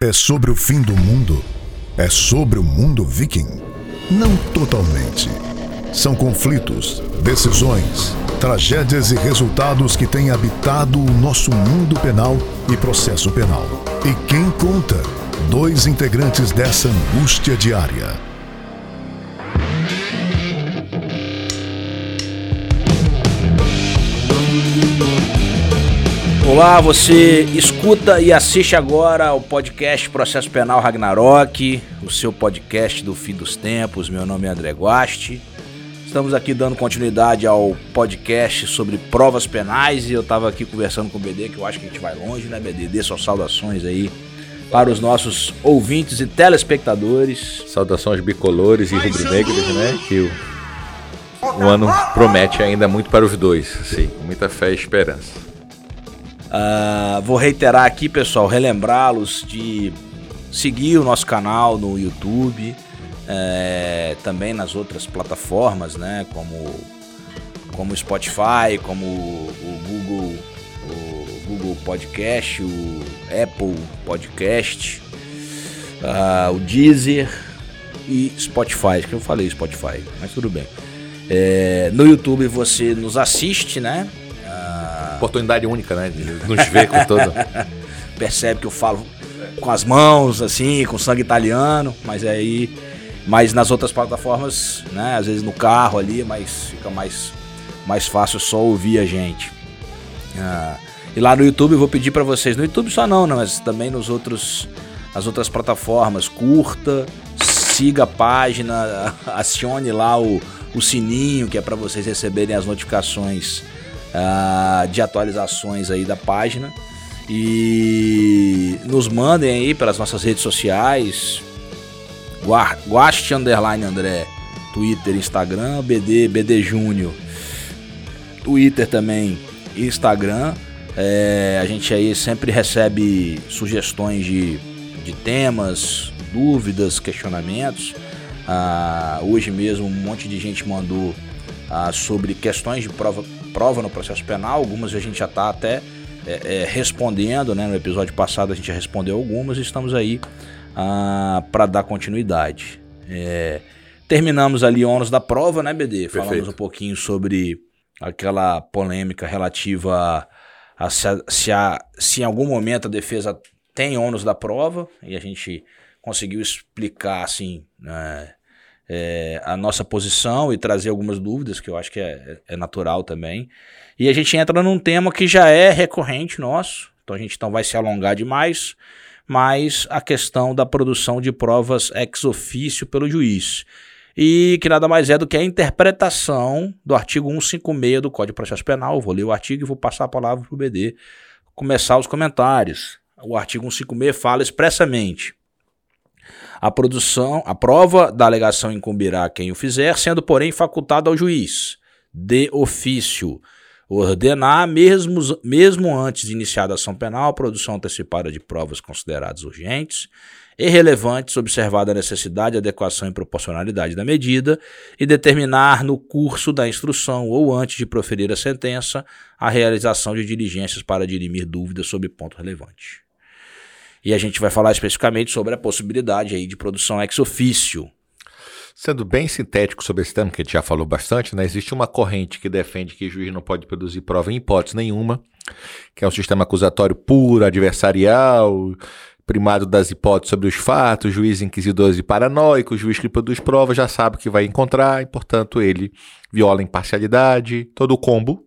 É sobre o fim do mundo? É sobre o mundo viking? Não totalmente. São conflitos, decisões, tragédias e resultados que têm habitado o nosso mundo penal e processo penal. E quem conta? Dois integrantes dessa angústia diária. Olá, você escuta e assiste agora o podcast Processo Penal Ragnarok, o seu podcast do fim dos tempos. Meu nome é André Guasti. Estamos aqui dando continuidade ao podcast sobre provas penais e eu estava aqui conversando com o BD, que eu acho que a gente vai longe, né, BD? Dê suas saudações aí para os nossos ouvintes e telespectadores. Saudações bicolores e rubro-negras, né? Que o, o ano promete ainda muito para os dois, sim, muita fé e esperança. Uh, vou reiterar aqui, pessoal, relembrá-los de seguir o nosso canal no YouTube, é, também nas outras plataformas, né, como como Spotify, como o Google, o Google Podcast, o Apple Podcast, uh, o Deezer e Spotify, que eu falei Spotify, mas tudo bem. É, no YouTube você nos assiste, né? Oportunidade única, né? De nos ver com todo. Percebe que eu falo com as mãos, assim, com sangue italiano, mas aí. Mas nas outras plataformas, né? Às vezes no carro ali, mas fica mais, mais fácil só ouvir a gente. Ah, e lá no YouTube eu vou pedir para vocês, no YouTube só não, né, mas também nos outros, as outras plataformas, curta, siga a página, acione lá o, o sininho que é para vocês receberem as notificações uh, de atualizações aí da página. E nos mandem aí pelas nossas redes sociais. Guaste Underline André. Twitter, Instagram, BD, BD Júnior. Twitter também, Instagram. É, a gente aí sempre recebe sugestões de, de temas, dúvidas, questionamentos. Ah, hoje mesmo um monte de gente mandou ah, sobre questões de prova prova no processo penal, algumas a gente já está até é, é, respondendo, né? No episódio passado a gente já respondeu algumas e estamos aí ah, para dar continuidade. É, terminamos ali ônus da prova, né, BD? Perfeito. Falamos um pouquinho sobre aquela polêmica relativa a, a, se, a, se, a, se em algum momento a defesa tem ônus da prova e a gente conseguiu explicar assim. Né, é, a nossa posição e trazer algumas dúvidas, que eu acho que é, é, natural também. E a gente entra num tema que já é recorrente nosso, então a gente não vai se alongar demais, mas a questão da produção de provas ex ofício pelo juiz. E que nada mais é do que a interpretação do artigo 156 do Código de Processo Penal. Vou ler o artigo e vou passar a palavra para o BD começar os comentários. O artigo 156 fala expressamente a produção, a prova da alegação incumbirá quem o fizer, sendo, porém, facultado ao juiz, de ofício, ordenar, mesmo, mesmo antes de iniciada a ação penal, a produção antecipada de provas consideradas urgentes e relevantes, observada a necessidade, adequação e proporcionalidade da medida, e determinar no curso da instrução ou antes de proferir a sentença a realização de diligências para dirimir dúvidas sobre ponto relevante. E a gente vai falar especificamente sobre a possibilidade aí de produção ex ofício. Sendo bem sintético sobre esse tema, que a gente já falou bastante, né? existe uma corrente que defende que o juiz não pode produzir prova em hipótese nenhuma, que é um sistema acusatório puro, adversarial, primado das hipóteses sobre os fatos, juiz inquisidor e paranoico, o juiz que produz prova já sabe o que vai encontrar e, portanto, ele viola a imparcialidade, todo o combo.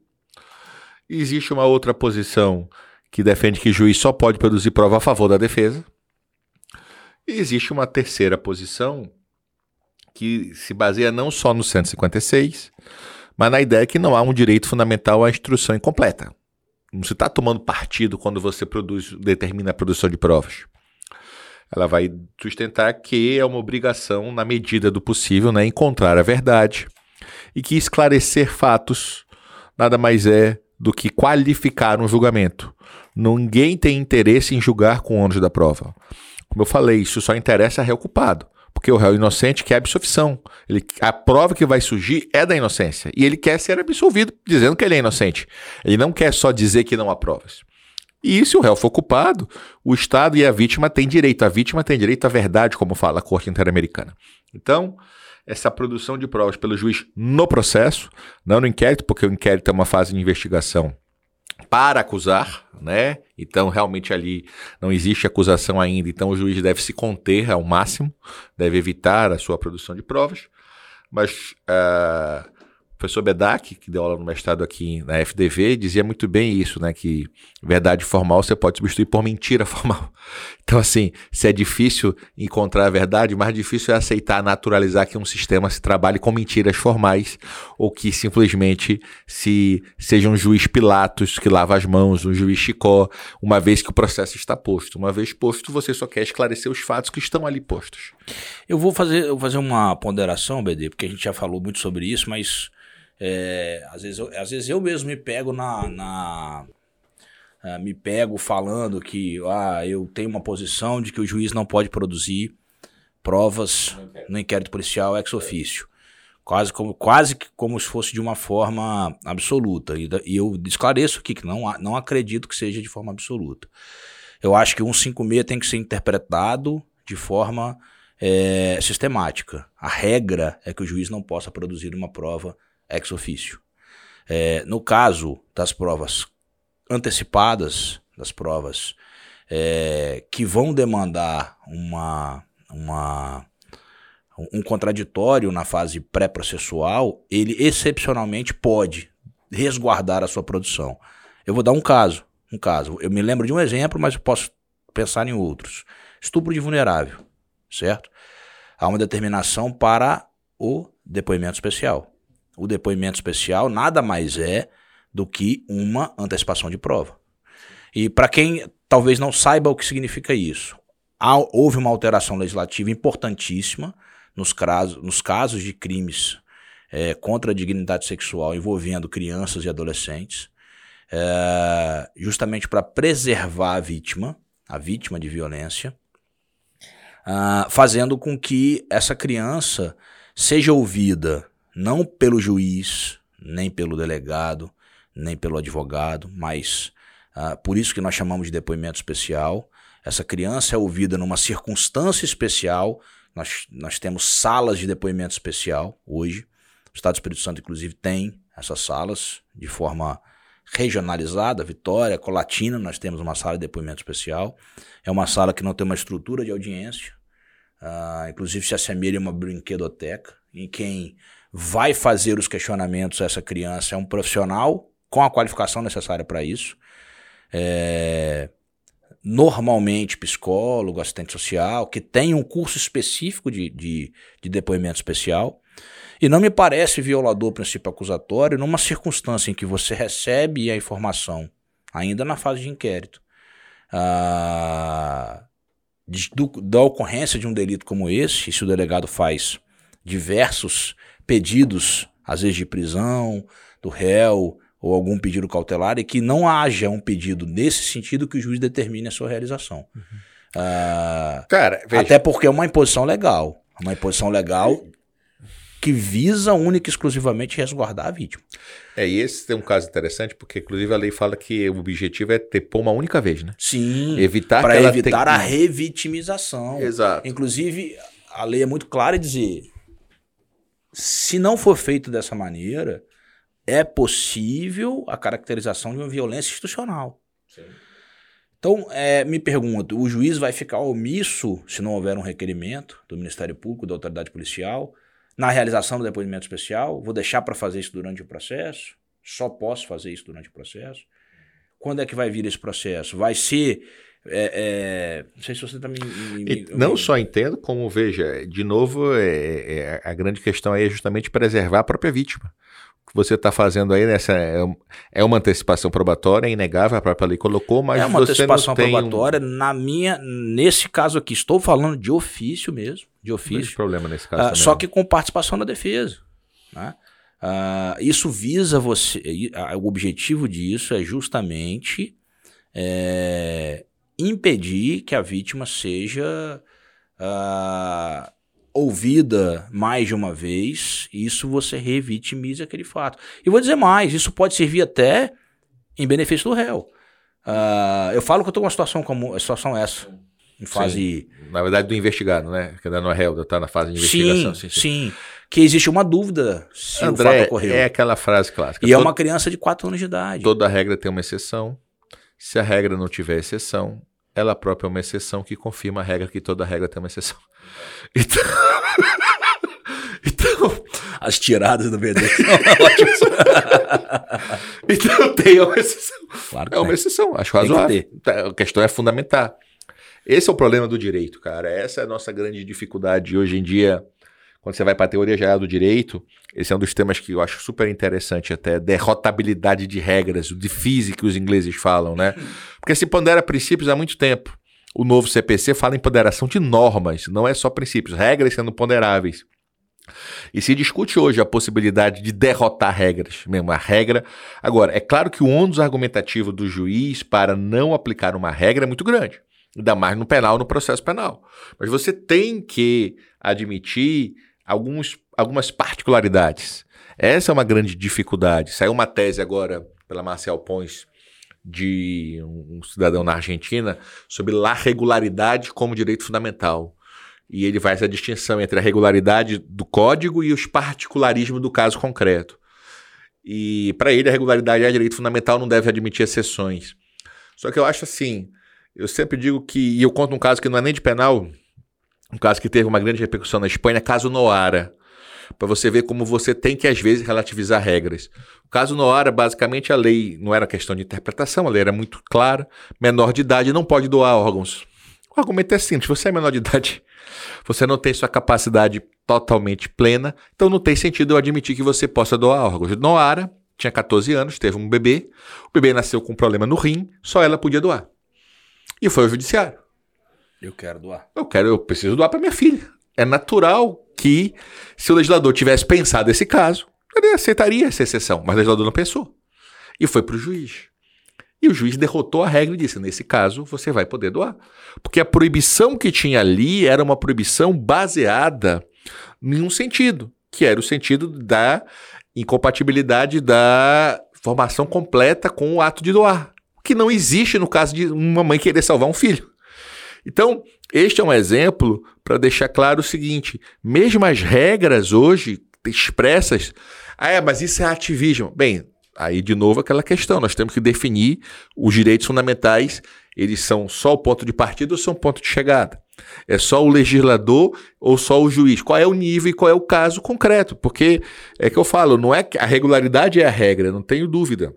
Existe uma outra posição que defende que juiz só pode produzir prova a favor da defesa. E existe uma terceira posição que se baseia não só no 156, mas na ideia que não há um direito fundamental à instrução incompleta. Não se está tomando partido quando você produz, determina a produção de provas. Ela vai sustentar que é uma obrigação, na medida do possível, né, encontrar a verdade e que esclarecer fatos nada mais é do que qualificar um julgamento. Ninguém tem interesse em julgar com o ônus da prova. Como eu falei, isso só interessa ao réu culpado. Porque o réu inocente quer absolvição. Ele, a prova que vai surgir é da inocência. E ele quer ser absolvido dizendo que ele é inocente. Ele não quer só dizer que não há provas. E se o réu for culpado, o Estado e a vítima têm direito. A vítima tem direito à verdade, como fala a Corte Interamericana. Então, essa produção de provas pelo juiz no processo, não no inquérito, porque o inquérito é uma fase de investigação para acusar, né? Então, realmente ali não existe acusação ainda, então o juiz deve se conter ao máximo, deve evitar a sua produção de provas. Mas uh, professor Bedak, que deu aula no mestrado aqui na FDV, dizia muito bem isso, né? Que verdade formal você pode substituir por mentira formal. Então, assim, se é difícil encontrar a verdade, mais difícil é aceitar, naturalizar que um sistema se trabalhe com mentiras formais ou que simplesmente se seja um juiz Pilatos que lava as mãos, um juiz Chicó, uma vez que o processo está posto. Uma vez posto, você só quer esclarecer os fatos que estão ali postos. Eu vou fazer, eu vou fazer uma ponderação, BD, porque a gente já falou muito sobre isso, mas é, às, vezes eu, às vezes eu mesmo me pego na. na uh, me pego falando que ah, eu tenho uma posição de que o juiz não pode produzir provas no inquérito policial ex ofício. Quase como, quase como se fosse de uma forma absoluta. E, e eu esclareço aqui que não, não acredito que seja de forma absoluta. Eu acho que 156 tem que ser interpretado de forma é, sistemática. A regra é que o juiz não possa produzir uma prova ex ofício. É, no caso das provas antecipadas, das provas é, que vão demandar uma, uma, um contraditório na fase pré-processual, ele excepcionalmente pode resguardar a sua produção. Eu vou dar um caso, um caso. Eu me lembro de um exemplo, mas eu posso pensar em outros. Estupro de vulnerável, certo? Há uma determinação para o depoimento especial o depoimento especial nada mais é do que uma antecipação de prova. E para quem talvez não saiba o que significa isso, houve uma alteração legislativa importantíssima nos, casos, nos casos de crimes é, contra a dignidade sexual envolvendo crianças e adolescentes, é, justamente para preservar a vítima, a vítima de violência, uh, fazendo com que essa criança seja ouvida não pelo juiz, nem pelo delegado, nem pelo advogado, mas ah, por isso que nós chamamos de depoimento especial. Essa criança é ouvida numa circunstância especial. Nós, nós temos salas de depoimento especial hoje. O Estado do Espírito Santo, inclusive, tem essas salas de forma regionalizada. Vitória, Colatina, nós temos uma sala de depoimento especial. É uma sala que não tem uma estrutura de audiência. Uh, inclusive se assemelha a uma brinquedoteca, em quem vai fazer os questionamentos a essa criança é um profissional com a qualificação necessária para isso. É, normalmente psicólogo, assistente social, que tem um curso específico de, de, de depoimento especial. E não me parece violador o princípio acusatório numa circunstância em que você recebe a informação, ainda na fase de inquérito, ah, de, do, da ocorrência de um delito como esse, se o delegado faz diversos pedidos, às vezes de prisão do réu ou algum pedido cautelar, e que não haja um pedido nesse sentido que o juiz determine a sua realização. Uhum. Uh, Cara, veja. até porque é uma imposição legal. Uma imposição legal que visa única e exclusivamente resguardar a vítima. É, e esse tem um caso interessante, porque inclusive a lei fala que o objetivo é ter por uma única vez, né? Sim. Evitar para evitar a revitimização. Exato. Inclusive, a lei é muito clara em dizer se não for feito dessa maneira, é possível a caracterização de uma violência institucional. Sim. Então, é, me pergunto, o juiz vai ficar omisso se não houver um requerimento do Ministério Público, da autoridade policial, na realização do depoimento especial? Vou deixar para fazer isso durante o processo? Só posso fazer isso durante o processo? Quando é que vai vir esse processo? Vai ser é, é, não sei se você também. Me, não só entendo, como veja, de novo, é, é, é, a grande questão aí é justamente preservar a própria vítima. O que você está fazendo aí nessa é, é uma antecipação probatória, é inegável, a própria lei colocou, mas é uma antecipação probatória. Um... Na minha, nesse caso aqui, estou falando de ofício mesmo, de ofício. Problema nesse caso. Uh, só que com participação da defesa, né? Uh, isso visa você. Uh, o objetivo disso é justamente impedir que a vítima seja uh, ouvida mais de uma vez, isso você revitimiza aquele fato. E vou dizer mais, isso pode servir até em benefício do réu. Uh, eu falo que eu tô com uma situação como a situação é essa. Em fase. Sim. Na verdade, do investigado, né? Que ainda não é réu, tá na fase de investigação. Sim, sim, sim. Que existe uma dúvida se André, o fato ocorreu. É aquela frase clássica. E é uma criança de 4 anos de idade. Toda regra tem uma exceção. Se a regra não tiver exceção, ela própria é uma exceção que confirma a regra que toda regra tem uma exceção. Então. então As tiradas do BD são ótimas. então tem uma exceção. Claro é uma exceção, acho razoável. Tá, a questão é fundamental. Esse é o problema do direito, cara. Essa é a nossa grande dificuldade hoje em dia. Quando você vai para a teoria geral do direito, esse é um dos temas que eu acho super interessante até, derrotabilidade de regras, o de física que os ingleses falam, né? Porque se pondera princípios há muito tempo. O novo CPC fala em ponderação de normas, não é só princípios, regras sendo ponderáveis. E se discute hoje a possibilidade de derrotar regras, mesmo a regra. Agora, é claro que o ônus argumentativo do juiz para não aplicar uma regra é muito grande, ainda mais no penal, no processo penal. Mas você tem que admitir alguns, algumas particularidades. Essa é uma grande dificuldade. Saiu uma tese agora pela Marcial Pons de um cidadão na Argentina sobre la regularidade como direito fundamental. E ele faz a distinção entre a regularidade do código e os particularismos do caso concreto. E para ele, a regularidade é direito fundamental, não deve admitir exceções. Só que eu acho assim, eu sempre digo que, e eu conto um caso que não é nem de penal, um caso que teve uma grande repercussão na Espanha, caso Noara. Para você ver como você tem que, às vezes, relativizar regras. O caso Noara, basicamente, a lei não era questão de interpretação, a lei era muito clara. Menor de idade não pode doar órgãos. O argumento é simples: você é menor de idade, você não tem sua capacidade totalmente plena, então não tem sentido eu admitir que você possa doar órgãos. Noara tinha 14 anos, teve um bebê, o bebê nasceu com um problema no rim, só ela podia doar. E foi ao judiciário. Eu quero doar. Eu quero, eu preciso doar para minha filha. É natural que, se o legislador tivesse pensado esse caso, ele aceitaria essa exceção, mas o legislador não pensou. E foi para o juiz. E o juiz derrotou a regra e disse: nesse caso, você vai poder doar. Porque a proibição que tinha ali era uma proibição baseada em um sentido, que era o sentido da incompatibilidade da formação completa com o ato de doar, que não existe no caso de uma mãe querer salvar um filho. Então, este é um exemplo para deixar claro o seguinte: mesmo as regras hoje expressas, ah, é, mas isso é ativismo. Bem, Aí, de novo, aquela questão: nós temos que definir os direitos fundamentais, eles são só o ponto de partida ou são ponto de chegada? É só o legislador ou só o juiz? Qual é o nível e qual é o caso concreto? Porque é que eu falo, não é que a regularidade é a regra, não tenho dúvida.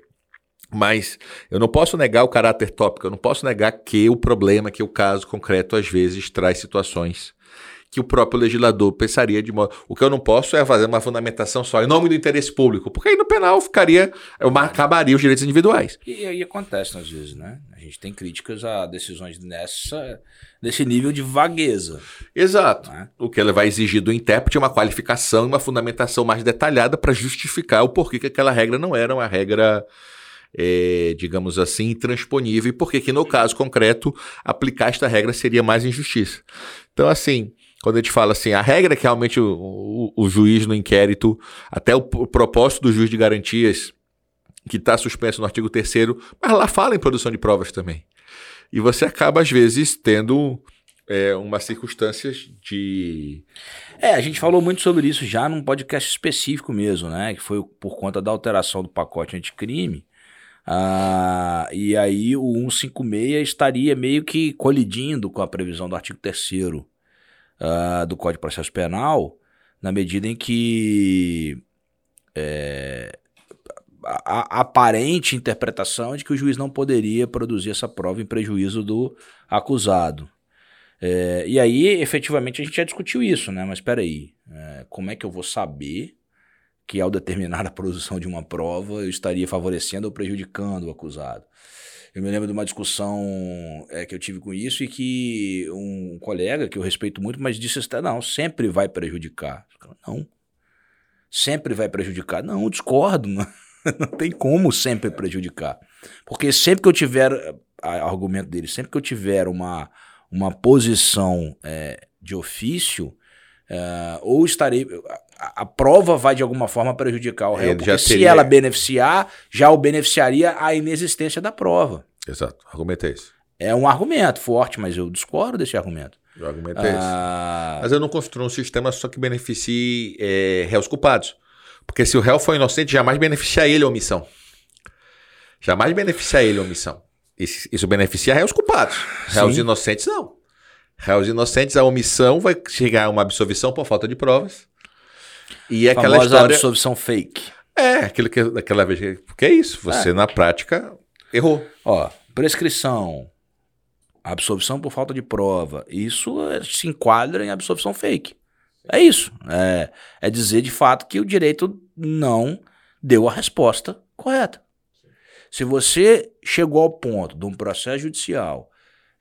Mas eu não posso negar o caráter tópico, eu não posso negar que o problema, que o caso concreto às vezes traz situações que o próprio legislador pensaria de modo. O que eu não posso é fazer uma fundamentação só em nome do interesse público, porque aí no penal ficaria, acabaria os direitos individuais. E aí acontece às vezes, né? A gente tem críticas a decisões nessa, nesse nível de vagueza. Exato. Né? O que ela vai exigir do intérprete é uma qualificação e uma fundamentação mais detalhada para justificar o porquê que aquela regra não era uma regra. É, digamos assim, intransponível, e porque que no caso concreto aplicar esta regra seria mais injustiça. Então, assim, quando a gente fala assim, a regra é que realmente o, o, o juiz no inquérito, até o, o, propósito do juiz de garantias, que está suspenso no artigo 3 mas lá fala em produção de provas também. E você acaba, às vezes, tendo é, umas circunstâncias de. É, a gente falou muito sobre isso já num podcast específico mesmo, né? Que foi por conta da alteração do pacote anticrime. Ah, e aí o 156 estaria meio que colidindo com a previsão do artigo 3 uh, do Código de Processo Penal, na medida em que é, a, a, aparente interpretação de que o juiz não poderia produzir essa prova em prejuízo do acusado. É, e aí, efetivamente, a gente já discutiu isso, né? Mas espera aí, é, como é que eu vou saber que ao determinar a produção de uma prova eu estaria favorecendo ou prejudicando o acusado? Eu me lembro de uma discussão é, que eu tive com isso e que um colega, que eu respeito muito, mas disse assim, não, sempre vai prejudicar. Não, sempre vai prejudicar. Não, discordo, não, não tem como sempre prejudicar. Porque sempre que eu tiver, argumento dele, sempre que eu tiver uma, uma posição é, de ofício, é, ou estarei a, a, prova vai de alguma forma prejudicar o réu, porque se ela beneficiar, já o beneficiaria a inexistência da prova. Exato. Argumento é esse. É um argumento forte, mas eu discordo desse argumento. O argumento é esse. Ah, Mas eu não construo um sistema só que beneficie é, réus culpados. Porque se o réu for inocente, jamais beneficia ele a omissão. Jamais beneficia ele a omissão. Isso, isso beneficia réus culpados. Réus Sim. inocentes, não. Réus inocentes, a omissão vai chegar a uma absolvição por falta de provas. E é aquela história. absolvição fake. É, aquilo que daquela vez. que- Porque é isso. Você, na prática, errou. Ó, prescrição, absolvição por falta de prova, isso é- se enquadra em absolvição fake. É isso. É, é dizer de fato que o direito não deu a resposta correta. Se você chegou ao ponto de um processo judicial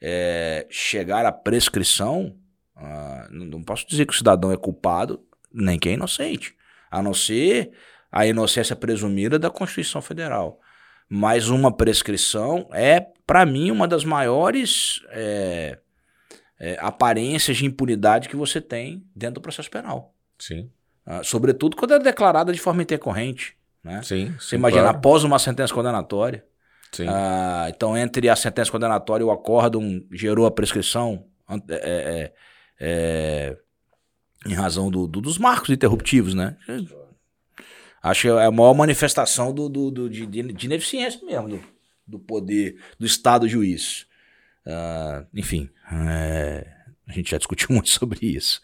é, chegar à prescrição, ah, não, não posso dizer que o cidadão é culpado, nem que é inocente. A não ser a inocência presumida da Constituição Federal. Mas uma prescrição é, para mim, uma das maiores é, é, aparências de impunidade que você tem dentro do processo penal. Sim. Ah, sobretudo quando é declarada de forma intercorrente. Né? Sim. Você imagina, após uma sentença condenatória, Sim. ah, então entre a sentença condenatória e o acórdão gerou a prescrição ant- é, é, é, em razão do- do- dos marcos interruptivos, né? Acho que é a maior manifestação do, do- do- de, de- ineficiência mesmo do, do poder do Estado juiz. Ah, enfim, é, a gente já discutiu muito sobre isso.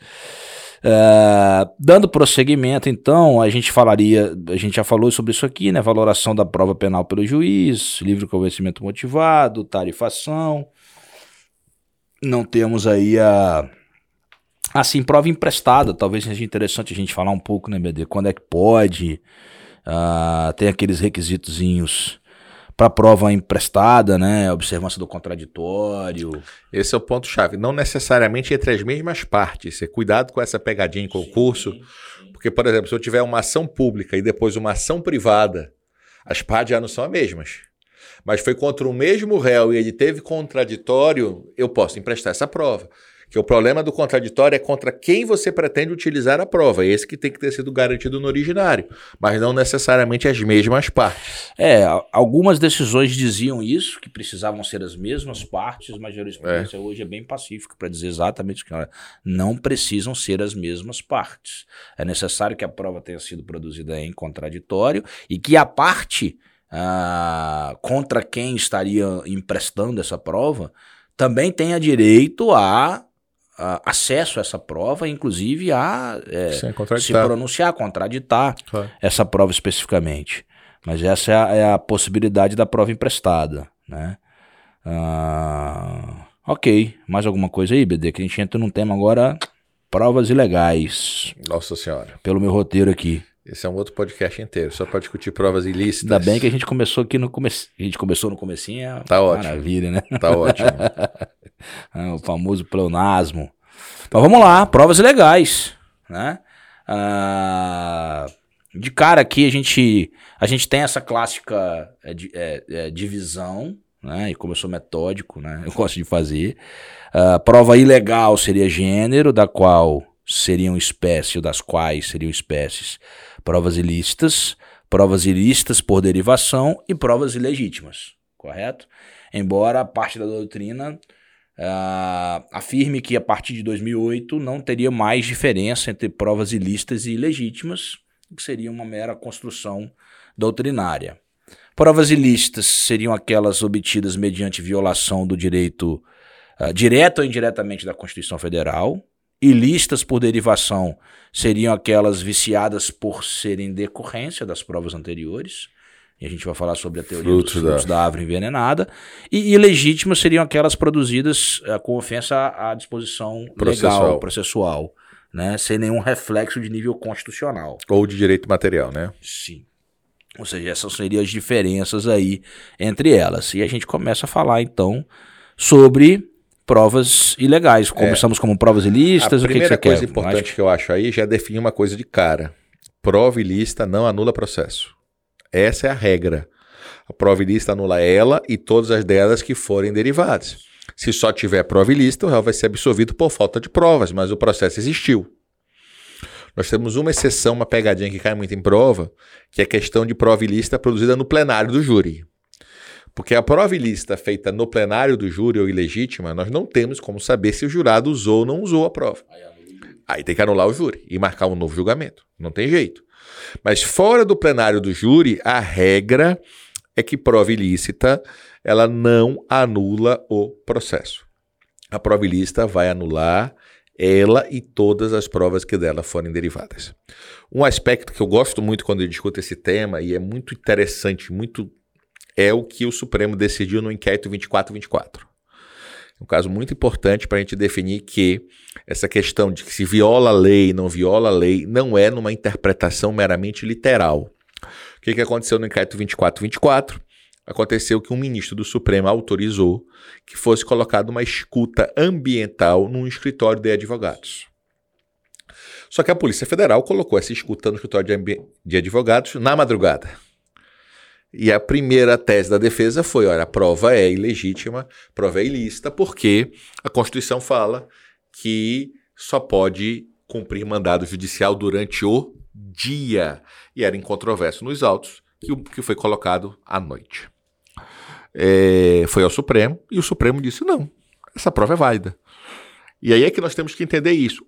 Ah, dando prosseguimento, então, a gente falaria, a gente já falou sobre isso aqui, né? Valoração da prova penal pelo juiz, livre convencimento motivado, tarifação. Não temos aí a. Assim, prova emprestada, talvez seja interessante a gente falar um pouco, né, BD? Quando é que pode? Ah, tem aqueles requisitozinhos para prova emprestada, né? Observância do contraditório. Esse é o ponto-chave. Não necessariamente entre as mesmas partes. Cuidado com essa pegadinha em concurso. Porque, por exemplo, se eu tiver uma ação pública e depois uma ação privada, as partes já não são as mesmas. Mas foi contra o mesmo réu e ele teve contraditório, eu posso emprestar essa prova. Que o problema do contraditório é contra quem você pretende utilizar a prova. Esse que tem que ter sido garantido no originário. Mas não necessariamente as mesmas partes. É, algumas decisões diziam isso, que precisavam ser as mesmas partes, mas a jurisprudência hoje é bem pacífica para dizer exatamente que não precisam ser as mesmas partes. É necessário que a prova tenha sido produzida em contraditório e que a parte ah, contra quem estaria emprestando essa prova também tenha direito a, a acesso a essa prova, inclusive a é, se pronunciar, contraditar Claro. essa prova especificamente. Mas essa é a, é a possibilidade da prova emprestada, né? Ah, ok, mais alguma coisa aí, BD? Que a gente entra num tema agora, provas ilegais, Nossa Senhora. pelo meu roteiro aqui. Esse é um outro podcast inteiro, só para discutir provas ilícitas. Ainda bem que a gente começou aqui no começo. A gente começou no comecinho, é Tá ótimo. maravilha, né? Tá ótimo. Ah, o famoso pleonasmo. Mas vamos lá, provas ilegais, né? Ah, de cara aqui a gente a gente tem essa clássica é, é, é, divisão, né? E como eu sou metódico, né? Eu gosto de fazer. Ah, prova ilegal seria gênero, da qual seriam espécies, ou das quais seriam espécies provas ilícitas, provas ilícitas por derivação e provas ilegítimas, correto? Embora a parte da doutrina ah, afirme que a partir de 2008 não teria mais diferença entre provas ilícitas e ilegítimas, que seria uma mera construção doutrinária. Provas ilícitas seriam aquelas obtidas mediante violação do direito ah, direta ou indiretamente da Constituição Federal. Ilícitas por derivação seriam aquelas viciadas por serem decorrência das provas anteriores. E a gente vai falar sobre a teoria Frutos dos da- frutos da... árvore envenenada. E ilegítimas seriam aquelas produzidas eh, com ofensa à à disposição Processual. legal, processual, né? sem nenhum reflexo de nível constitucional. Ou de direito material, né? Sim. Ou seja, essas seriam as diferenças aí entre elas. E a gente começa a falar então sobre provas ilegais. Começamos como provas ilícitas, a o que, que primeira coisa quer? importante Acho- que eu acho aí já é definir uma coisa de cara. Prova ilícita não anula processo. Essa é a regra. A prova ilícita anula ela e todas as delas que forem derivadas. Se só tiver prova ilícita, o réu vai ser absolvido por falta de provas, mas o processo existiu. Nós temos uma exceção, uma pegadinha que cai muito em prova, que é a questão de prova ilícita produzida no plenário do júri. Porque a prova ilícita feita no plenário do júri ou ilegítima, nós não temos como saber se o jurado usou ou não usou a prova. Aí tem que anular o júri e marcar um novo julgamento. Não tem jeito. Mas fora do plenário do júri, a regra é que prova ilícita ela não anula o processo. A prova ilícita vai anular ela e todas as provas que dela forem derivadas. Um aspecto que eu gosto muito quando eu discuto esse tema e é muito interessante, muito é o que o Supremo decidiu no inquérito 2424. Um caso muito importante para a gente definir que essa questão de que se viola a lei, não viola a lei, não é numa interpretação meramente literal. O que, que aconteceu no inquérito 2424? Aconteceu que um ministro do Supremo autorizou que fosse colocada uma escuta ambiental num escritório de advogados. Só que a Polícia Federal colocou essa escuta no escritório de, de advogados na madrugada. E a primeira tese da defesa foi: olha, a prova é ilegítima, a prova é ilícita, porque a Constituição fala que só pode cumprir mandado judicial durante o dia. E era incontroverso nos autos que, que foi colocado à noite. É, foi ao Supremo e o Supremo disse: não, essa prova é válida. E aí é que nós temos que entender isso.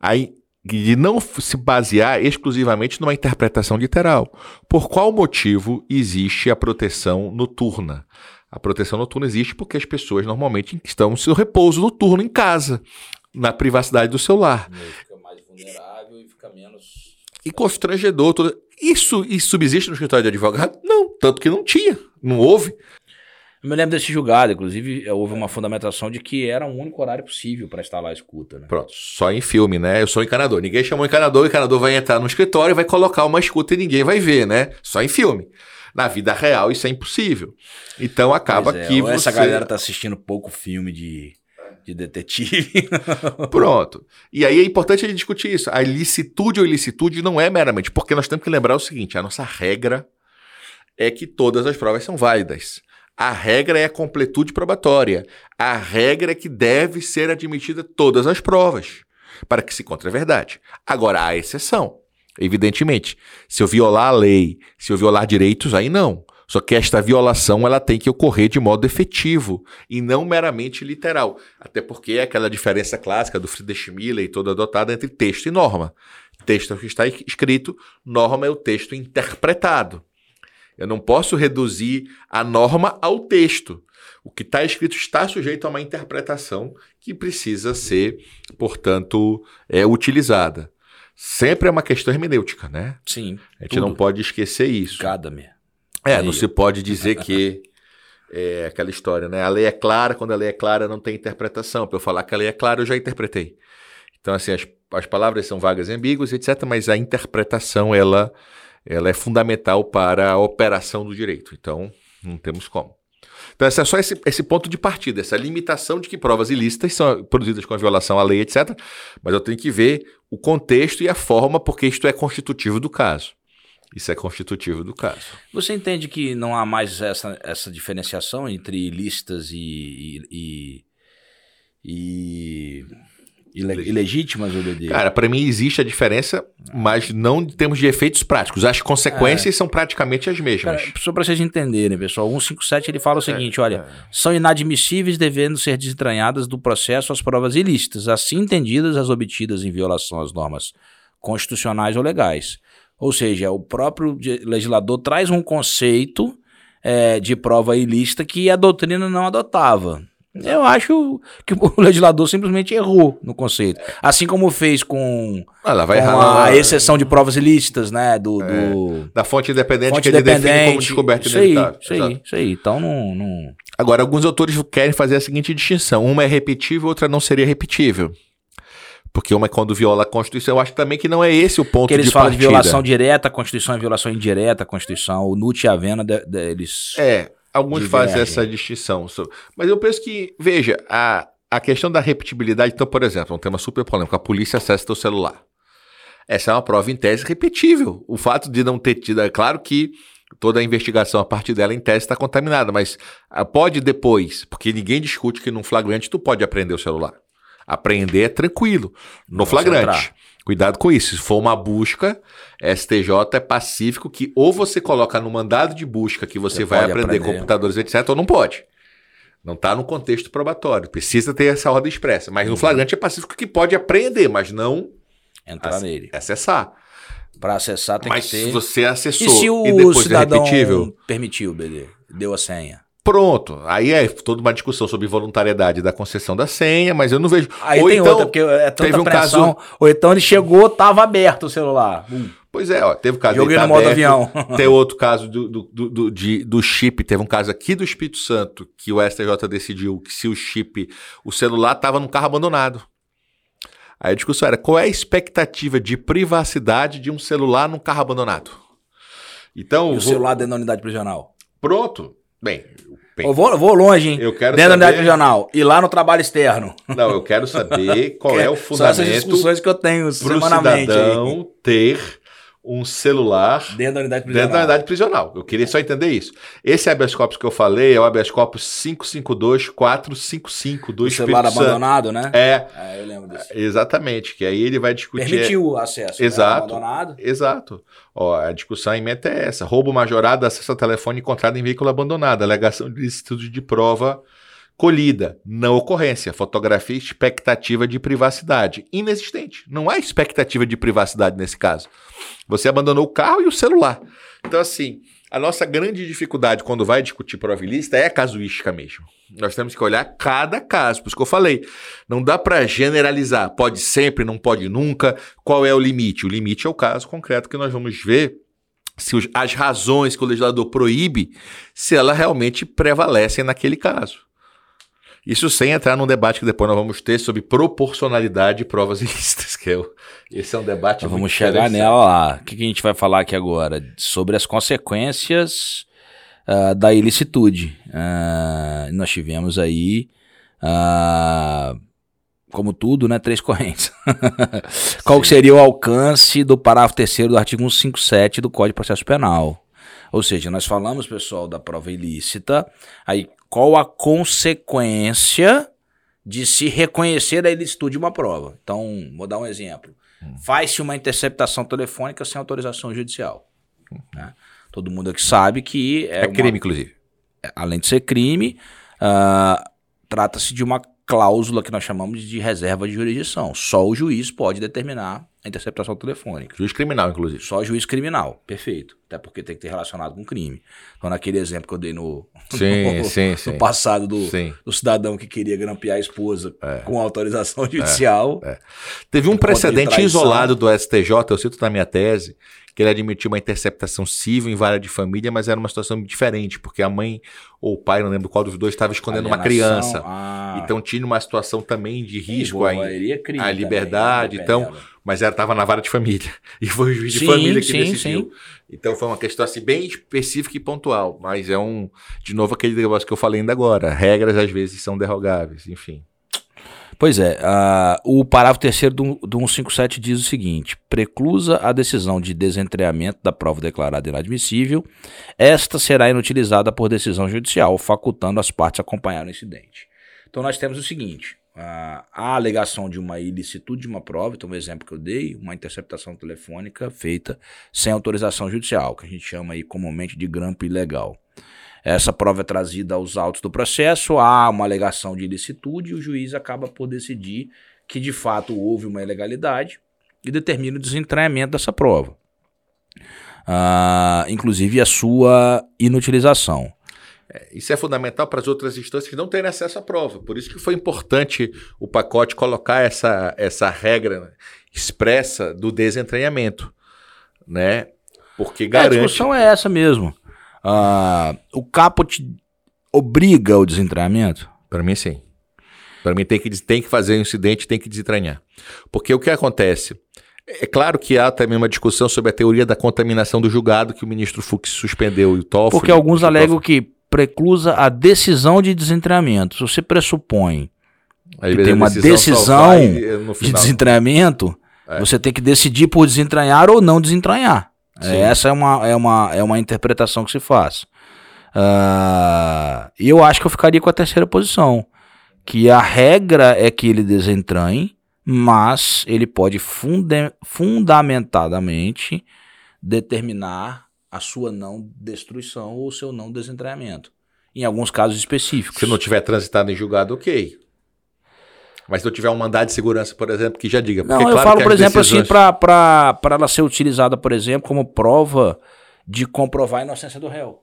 Aí de não se basear exclusivamente numa interpretação literal. Por qual motivo existe a proteção noturna? A proteção noturna existe porque as pessoas normalmente estão no seu repouso noturno em casa, na privacidade do seu lar. Fica mais vulnerável e fica menos. E constrangedor. Isso, isso subsiste no escritório de advogado? Não, tanto que não tinha, não houve. Eu me lembro desse julgado, inclusive houve uma fundamentação de que era o único horário possível para instalar a escuta. Né? Pronto, só em filme, né? Eu sou encanador. Ninguém chamou encanador, o encanador vai entrar no escritório e vai colocar uma escuta e ninguém vai ver, né? Só em filme. Na vida real isso é impossível. Então acaba é, que você... essa galera tá assistindo pouco filme de, de detetive. Pronto. E aí é importante a gente discutir isso. A ilicitude ou ilicitude não é meramente, porque nós temos que lembrar o seguinte: a nossa regra é que todas as provas são válidas. A regra é a completude probatória. A regra é que deve ser admitida todas as provas para que se encontre a verdade. Agora, há exceção. Evidentemente, se eu violar a lei, se eu violar direitos, aí não. Só que esta violação ela tem que ocorrer de modo efetivo e não meramente literal. Até porque é aquela diferença clássica do Friedrich Miller e toda adotada entre texto e norma. Texto é o que está escrito, norma é o texto interpretado. Eu não posso reduzir a norma ao texto. O que está escrito está sujeito a uma interpretação que precisa ser, portanto, é, utilizada. Sempre é uma questão hermenêutica, né? Sim. A gente tudo. não pode esquecer isso. Cada me. É, não se pode dizer que é aquela história, né? A lei é clara, quando a lei é clara não tem interpretação. Para eu falar que a lei é clara, eu já interpretei. Então, assim, as, as palavras são vagas e ambíguas, etc., mas a interpretação, ela ela é fundamental para a operação do direito. Então, não temos como. Então, esse é só esse, esse ponto de partida, essa limitação de que provas ilícitas são produzidas com a violação à lei, etc. Mas eu tenho que ver o contexto e a forma, porque isto é constitutivo do caso. Isso é constitutivo do caso. Você entende que não há mais essa, essa diferenciação entre ilícitas e, e, e, e ilegítimas, OBD? Cara, para mim existe a diferença, mas não em termos de efeitos práticos. As consequências é. são praticamente as mesmas. Cara, só para vocês entenderem, pessoal, 157 ele fala o é, seguinte, é, olha, é. são inadmissíveis devendo ser desentranhadas do processo as provas ilícitas, assim entendidas as obtidas em violação às normas constitucionais ou legais. Ou seja, o próprio legislador traz um conceito é, de prova ilícita que a doutrina não adotava. Eu acho que o legislador simplesmente errou no conceito. Assim como fez com, ah, vai com a exceção de provas ilícitas, né? Do, é, do... Da fonte independente fonte que independente, ele define como descoberta isso inevitável. Aí, isso Exato. aí, isso aí. Então não, não... Agora, alguns autores querem fazer a seguinte distinção. Uma é repetível, outra não seria repetível. Porque uma é quando viola a Constituição. Eu acho também que não é esse o ponto que eles de falam partida. de violação direta à Constituição e violação indireta à Constituição. O Nut e a Vena, de, de, eles... É, Alguns fazem essa distinção. Mas eu penso que, veja, a, a questão da repetibilidade, então, por exemplo, um tema super polêmico, a polícia acessa teu celular. Essa é uma prova em tese repetível. O fato de não ter tido, é claro que toda a investigação a partir dela em tese está contaminada, mas ah, pode depois, porque ninguém discute que num flagrante tu pode aprender o celular. Apreender é tranquilo, no Você flagrante. Cuidado com isso. Se for uma busca, STJ é pacífico que ou você coloca no mandado de busca que você, Você vai aprender, aprender. computadores, etc., ou não pode. Não está no contexto probatório. Precisa ter essa ordem expressa. Mas Uhum. no flagrante é pacífico que pode apreender, mas não Entrar nele. acessar. Pra acessar tem mas que ter. se você acessou E se e, o depois é cidadão repetível, permitiu, BD? Deu a senha. Pronto. Aí é toda uma discussão sobre voluntariedade da concessão da senha, mas eu não vejo. Aí ou tem então, outra, porque é tanta teve um pressão. caso- Ou então ele chegou, tava aberto o celular. Hum. Pois é, ó, teve o caso Joguei no modo aberto, avião. Tem outro caso do, do, do, do- de- do chip. Teve um caso aqui do Espírito Santo que o STJ decidiu que se o chip, o celular estava num carro abandonado. Aí a discussão era qual é a expectativa de privacidade de um celular num carro abandonado. Então, E o vou- celular dentro da unidade prisional. pronto. Bem, Eu vou, vou longe, hein? eu quero dentro da unidade saber. prisional. E lá no trabalho externo. Não, eu quero saber qual é o São essas fundamento discussões que eu tenho semanalmente. aí. cidadão ter um celular Dentro da unidade prisional. Dentro da unidade prisional. Eu queria só entender isso. Esse habeas corpus que eu falei é o habeas corpus 552-455 do O celular Espírito Santo. abandonado, né? É, É, eu lembro disso. exatamente. Que aí ele vai discutir. Permitiu o acesso. né? Exato. Abandonado. Exato. Ó, a discussão em meta é essa: roubo majorado, acesso a telefone encontrado em veículo abandonado, alegação de licitude de prova colhida, não ocorrência, fotografia e expectativa de privacidade. Inexistente. Não há expectativa de privacidade nesse caso. Você abandonou o carro e o celular. Então, assim, a nossa grande dificuldade quando vai discutir prova ilícita é a casuística mesmo. Nós temos que olhar cada caso, por isso que eu falei. Não dá para generalizar. Pode sempre, não pode nunca. Qual é o limite? O limite é o caso concreto que nós vamos ver se as razões que o legislador proíbe, se elas realmente prevalecem naquele caso. Isso sem entrar num debate que depois nós vamos ter sobre proporcionalidade de provas ilícitas, que é o, esse é um debate muito vamos chegar nela lá. O que, que a gente vai falar aqui agora? Sobre as consequências ah, da ilicitude. Ah, nós tivemos aí, ah, como tudo, né, três correntes. Qual seria o alcance do parágrafo terceiro do artigo 157 do Código de Processo Penal? Ou seja, nós falamos, pessoal, da prova ilícita, aí qual a consequência de se reconhecer a ilicitude de uma prova. Então, vou dar um exemplo. Faz-se uma interceptação telefônica sem autorização judicial. né? Todo mundo aqui sabe que é, É uma- crime, inclusive. além de ser crime, ah, trata-se de uma cláusula que nós chamamos de reserva de jurisdição. Só o juiz pode determinar a interceptação telefônica. Juiz criminal, inclusive. Só juiz criminal, perfeito. Até porque tem que ter relacionado com crime. Então, naquele exemplo que eu dei no, Sim, no, sim, no sim. passado do, do cidadão que queria grampear a esposa com autorização judicial. Teve um de precedente isolado do STJ, eu cito na minha tese, que ele admitiu uma interceptação civil em vara de família, mas era uma situação diferente, porque a mãe ou o pai, não lembro qual dos dois, estava escondendo uma criança. ah. Então tinha uma situação também de risco Sim, aí. boa, crime a também, liberdade, então, dependendo. mas ela estava na vara de família. E foi o juiz de Sim, família que sim, decidiu. Então foi uma questão assim bem específica e pontual. Mas é um, de novo, aquele negócio que eu falei ainda agora. Regras às vezes são derrogáveis, enfim. Pois é, ah, o parágrafo terceiro do, do 157 diz o seguinte: preclusa a decisão de desentreamento da prova declarada inadmissível, esta será inutilizada por decisão judicial, facultando as partes acompanhar o incidente. Então nós temos o seguinte: ah, a alegação de uma ilicitude de uma prova, então o exemplo que eu dei, uma interceptação telefônica feita sem autorização judicial, que a gente chama aí comumente de grampo ilegal. Essa prova é trazida aos autos do processo, há uma alegação de ilicitude e o juiz acaba por decidir que de fato houve uma ilegalidade e determina o desentranhamento dessa prova. Ah, inclusive a sua inutilização. Isso é fundamental para as outras instâncias que não terem acesso à prova. Por isso que foi importante o pacote colocar essa, essa regra expressa do desentranhamento, né? Porque É, a garante. discussão é essa mesmo. Ah, o caput obriga ao desentranhamento? Para mim, sim. Para mim, tem que, tem que fazer um incidente, tem que desentranhar. Porque o que acontece? É claro que há também uma discussão sobre a teoria da contaminação do julgado que o ministro Fux suspendeu e o Toffoli. Porque alguns alegam que preclusa a decisão de desentranhamento. Se você pressupõe Às que tem uma decisão no de desentranhamento, É. você tem que decidir por desentranhar ou não desentranhar. Sim. É, Essa é uma, é, uma, é uma interpretação que se faz. Ah, E eu acho que eu ficaria com a terceira posição, que a regra é que ele desentranhe, mas ele pode fundamentadamente determinar a sua não destruição ou o seu não desentranhamento. Em alguns casos específicos. Se não tiver transitado em julgado, ok. Mas se eu tiver um mandado de segurança, por exemplo, que já diga. Não, eu falo, por exemplo, assim, decisões... assim, para ela ser utilizada, por exemplo, como prova de comprovar a inocência do réu.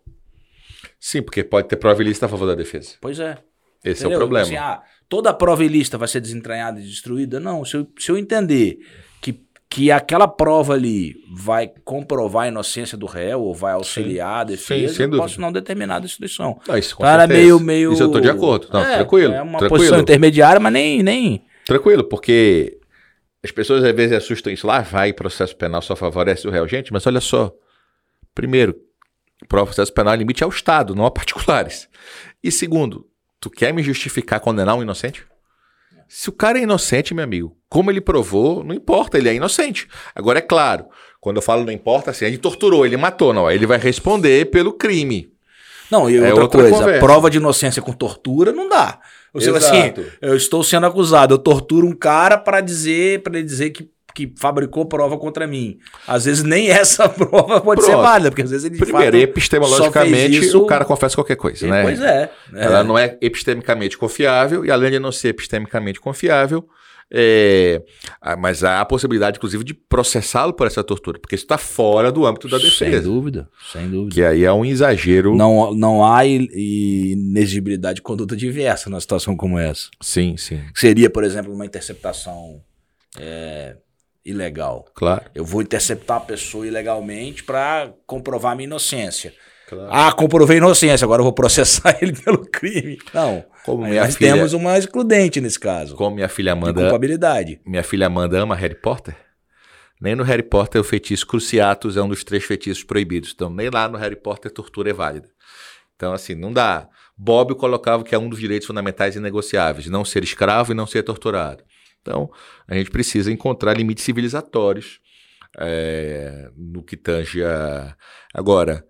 Sim, porque pode ter prova ilícita a favor da defesa. Pois é. Esse Entendeu? é o problema. Assim, ah, toda a prova ilícita vai ser desentranhada e destruída? Não. Se eu, se eu entender que, que aquela prova ali vai comprovar a inocência do réu ou vai auxiliar sim, a defesa, sim, eu posso não determinar a destruição. Não, isso, então, era meio, meio. Isso eu estou de acordo. Não, é, tranquilo. É uma tranquilo. posição intermediária, mas nem, nem. Tranquilo, porque as pessoas às vezes assustam isso lá, vai processo penal só favorece o réu. Gente, mas olha só. Primeiro, o processo penal limite é o Estado, não a particulares. E segundo, tu quer me justificar condenar um inocente? Se o cara é inocente, meu amigo, como ele provou, não importa, ele é inocente. Agora, é claro, quando eu falo não importa, assim, ele torturou, ele matou, não. Ele vai responder pelo crime. Não, e é outra, outra coisa, conversa. prova de inocência com tortura não dá. Você assim, eu estou sendo acusado, eu torturo um cara para dizer, para ele dizer que que fabricou prova contra mim. Às vezes nem essa prova pode Pronto. ser válida, porque às vezes ele Primeiro, epistemologicamente, isso... o cara confessa qualquer coisa, né? Pois é, é. Ela não é epistemicamente confiável, e além de não ser epistemicamente confiável, é, mas há a possibilidade, inclusive, de processá-lo por essa tortura, porque isso está fora do âmbito da defesa. Sem dúvida, sem dúvida. Que aí é um exagero. Não, não há inexigibilidade de conduta diversa numa situação como essa. Sim, sim. Seria, por exemplo, uma interceptação é, ilegal. Claro. Eu vou interceptar a pessoa ilegalmente para comprovar a minha inocência. Claro. Ah, comprovei inocência, agora eu vou processar ele pelo crime. Não. Como minha nós filha, temos uma excludente nesse caso. Como minha filha Amanda. culpabilidade. Minha filha Amanda ama Harry Potter. Nem no Harry Potter o feitiço cruciatus é um dos três feitiços proibidos. Então, nem lá no Harry Potter tortura é válida. Então, assim, não dá. Bob colocava que é um dos direitos fundamentais inegociáveis, não ser escravo e não ser torturado. Então, a gente precisa encontrar limites civilizatórios é, no que tange a. Agora,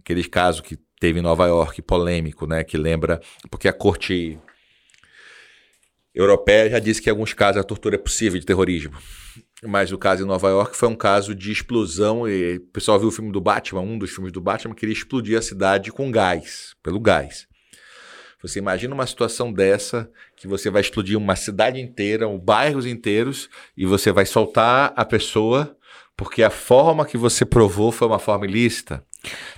aquele caso que teve em Nova York, polêmico, né, que lembra. Porque a corte europeia já disse que em alguns casos a tortura é possível de terrorismo. Mas o caso em Nova York foi um caso de explosão. E o pessoal viu o filme do Batman, um dos filmes do Batman, queria explodir a cidade com gás, pelo gás. Você imagina uma situação dessa que você vai explodir uma cidade inteira, ou bairros inteiros, e você vai soltar a pessoa porque a forma que você provou foi uma forma ilícita.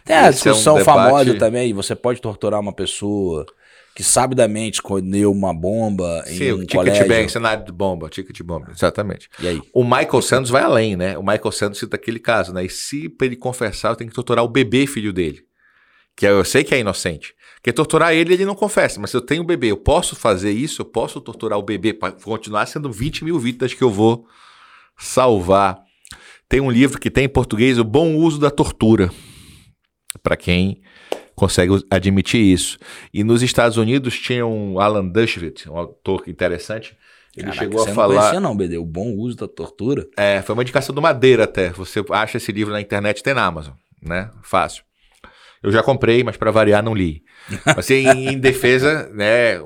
Tem a discussão é um famosa também, você pode torturar uma pessoa que sabidamente escondeu uma bomba Sim, em um ticket colégio. Bang, cenário de bomba, ticket bomba, exatamente. E aí? O Michael Santos vai além, né? O Michael Santos cita aquele caso, né? E se para ele confessar, eu tenho que torturar o bebê filho dele. Que eu sei que é inocente. Porque torturar ele, ele não confessa. Mas se eu tenho um bebê, eu posso fazer isso? Eu posso torturar o bebê para continuar sendo 20 mil vidas que eu vou salvar. Tem um livro que tem em português o bom uso da tortura. Para quem consegue admitir isso. E nos Estados Unidos tinha um Alan Dershowitz, um autor interessante. Ele Caraca, chegou a falar. Não conhecia, não, BD, o bom uso da tortura. É, foi uma indicação do Madeira até. Você acha esse livro na internet, tem na Amazon, né? Fácil. Eu já comprei, mas para variar não li. Assim, em defesa, né,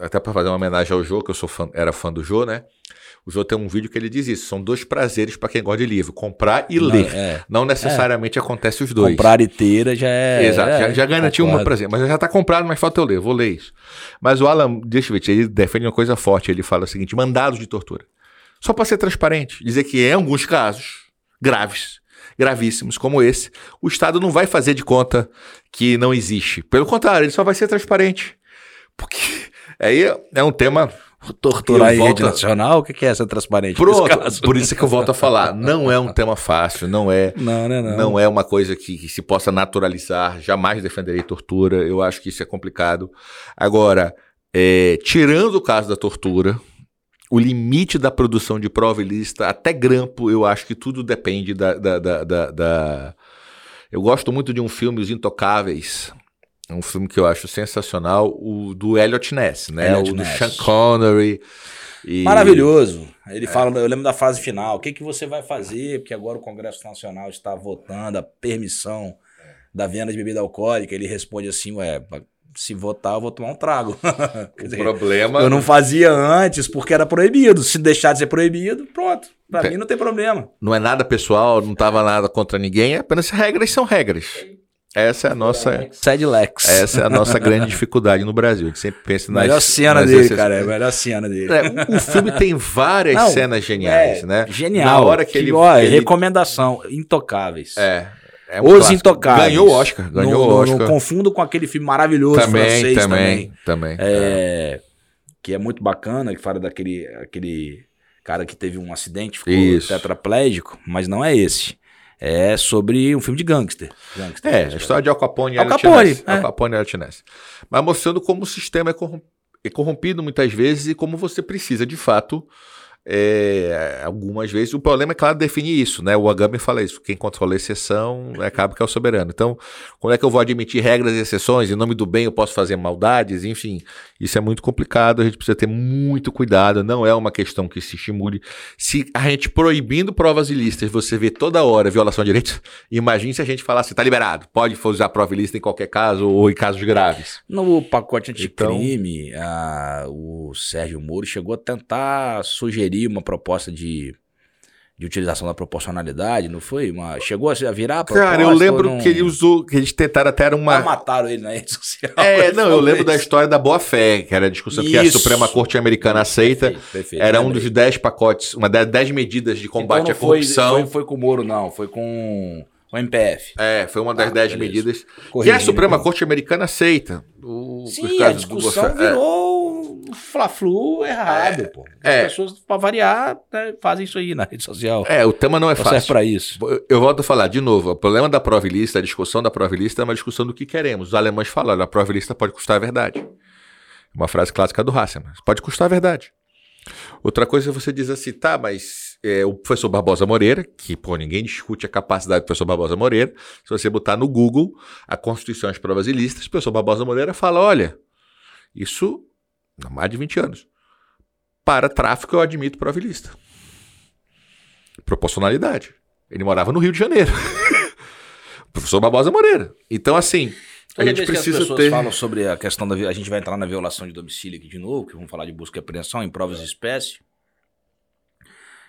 até para fazer uma homenagem ao Jô, que eu sou fã, era fã do Jô, né? O Jô tem um vídeo que ele diz isso. São dois prazeres para quem gosta de livro: comprar e não, ler. É, não necessariamente é. acontece os dois. Comprar e ter já é. Exato, é, já, já garantiu um prazer. Mas já está comprado, mas falta eu ler, vou ler isso. Mas o Alan Deschwitz, ele defende uma coisa forte. Ele fala o seguinte: mandados de tortura. Só para ser transparente, dizer que em alguns casos graves, gravíssimos como esse, o Estado não vai fazer de conta que não existe. Pelo contrário, ele só vai ser transparente. Porque aí é um tema. Torturar em volta... rede nacional? O que é essa transparente? Pronto, por isso que eu volto a falar. Não é um tema fácil, não é. Não, não, é não. não é uma coisa que, que se possa naturalizar. Jamais defenderei tortura. Eu acho que isso é complicado. Agora, é, tirando o caso da tortura, o limite da produção de prova ilícita, até grampo, eu acho que tudo depende da, da, da, da, da... Eu gosto muito de um filme, Os Intocáveis, é um filme que eu acho sensacional, o do Elliot Ness, né? Elliot o Ness. do Sean Connery. E... Maravilhoso. Ele é. fala, eu lembro da fase final, o que, que você vai fazer? Porque agora o Congresso Nacional está votando a permissão da venda de bebida alcoólica. Ele responde assim, ué, se votar, eu vou tomar um trago. O dizer, problema. eu não fazia antes porque era proibido. Se deixar de ser proibido, pronto. Pra Tem- mim não tem problema. não é nada pessoal, não tava nada contra ninguém, é apenas regras são regras. Essa é a nossa, Sad Lex. essa é a nossa grande dificuldade no Brasil. A gente sempre pensa nas melhor cena nas dele, cara. É a melhor cena dele. É, o, filme tem várias Não, cenas geniais, É, né? Genial. Na hora que ele, ó, ele- recomendação, Intocáveis. é, é um Os clássico. Intocáveis. Ganhou o Oscar, ganhou Não- o Oscar. Não confundo com aquele filme maravilhoso também, francês também, também. também. É, que é muito bacana, que fala daquele aquele cara que teve um acidente, ficou Isso. tetraplégico, mas não é esse. É sobre um filme de gangster. Gangster. É, a história de Al Capone e Al Capone, é. Al Capone e Ness. Mas mostrando como o sistema é, é corrompido muitas vezes e como você precisa, de fato, é, algumas vezes. O problema é, claro, definir isso, né? O Agami fala isso. Quem controla a exceção acaba que é o soberano. Então, quando é que eu vou admitir regras e exceções? Em nome do bem eu posso fazer maldades? Enfim, isso é muito complicado. A gente precisa ter muito cuidado. Não é uma questão que se estimule. Se a gente proibindo provas ilícitas, você vê toda hora violação de direitos, imagine se a gente falasse, tá liberado, pode usar prova ilícita em qualquer caso ou em casos graves. No pacote Então- anticrime, a- o Sérgio Moro chegou a tentar sugerir uma proposta de, de utilização da proporcionalidade, não foi? Uma, chegou a virar a proposta? Cara, eu lembro não- que ele usou, que eles tentaram até era Ah, uma. mataram ele na rede social. É, não, eu lembro da isso. história da boa-fé, que era a discussão que a Isso. Suprema Corte Americana aceita. Perfeito, perfeito, Era um lembrei. dos dez pacotes, uma das dez medidas de combate Então à não foi- corrupção. Foi, foi com o Moro, não. Foi com o MPF. É, foi uma das Ah, dez beleza. medidas que Corrigindo, a Suprema então. Corte Americana aceita. O- Sim, a discussão é. virou um fla-flu errado, pô. As é. pessoas, pra variar, né, fazem isso aí na rede social. É, o tema não é Só serve fácil. pra isso. Eu- volto a falar, de novo, o problema da prova ilícita, a discussão da prova ilícita é uma discussão do que queremos. Os alemães falaram, a prova ilícita pode custar a verdade. Uma frase clássica do Hasselmann. Pode custar a verdade. Outra coisa é você diz assim, tá, mas é, o professor Barbosa Moreira, que, pô, ninguém discute a capacidade do professor Barbosa Moreira, se você botar no Google a Constituição as provas ilícitas, o professor Barbosa Moreira fala, olha, isso há mais de 20 anos. Para tráfico eu admito prova ilícita. Proporcionalidade. Ele morava no Rio de Janeiro. professor Barbosa Moreira. Então, assim, a Toda gente vez que precisa as pessoas ter... falam sobre a questão da... A gente vai entrar na violação de domicílio aqui de novo, que vamos falar de busca e apreensão em provas de espécie.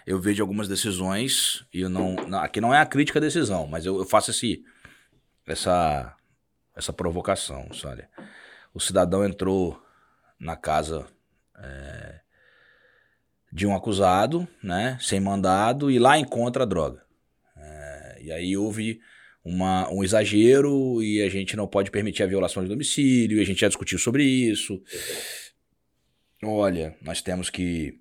Eu vejo algumas decisões, e eu não... aqui não é a crítica à decisão, mas eu, eu faço esse, essa, essa provocação, olha. O cidadão entrou na casa é, de um acusado, né, sem mandado, e lá encontra a droga. É, e aí houve uma- um exagero e a gente não pode permitir a violação de domicílio, e a gente já discutiu sobre isso. Olha, nós temos que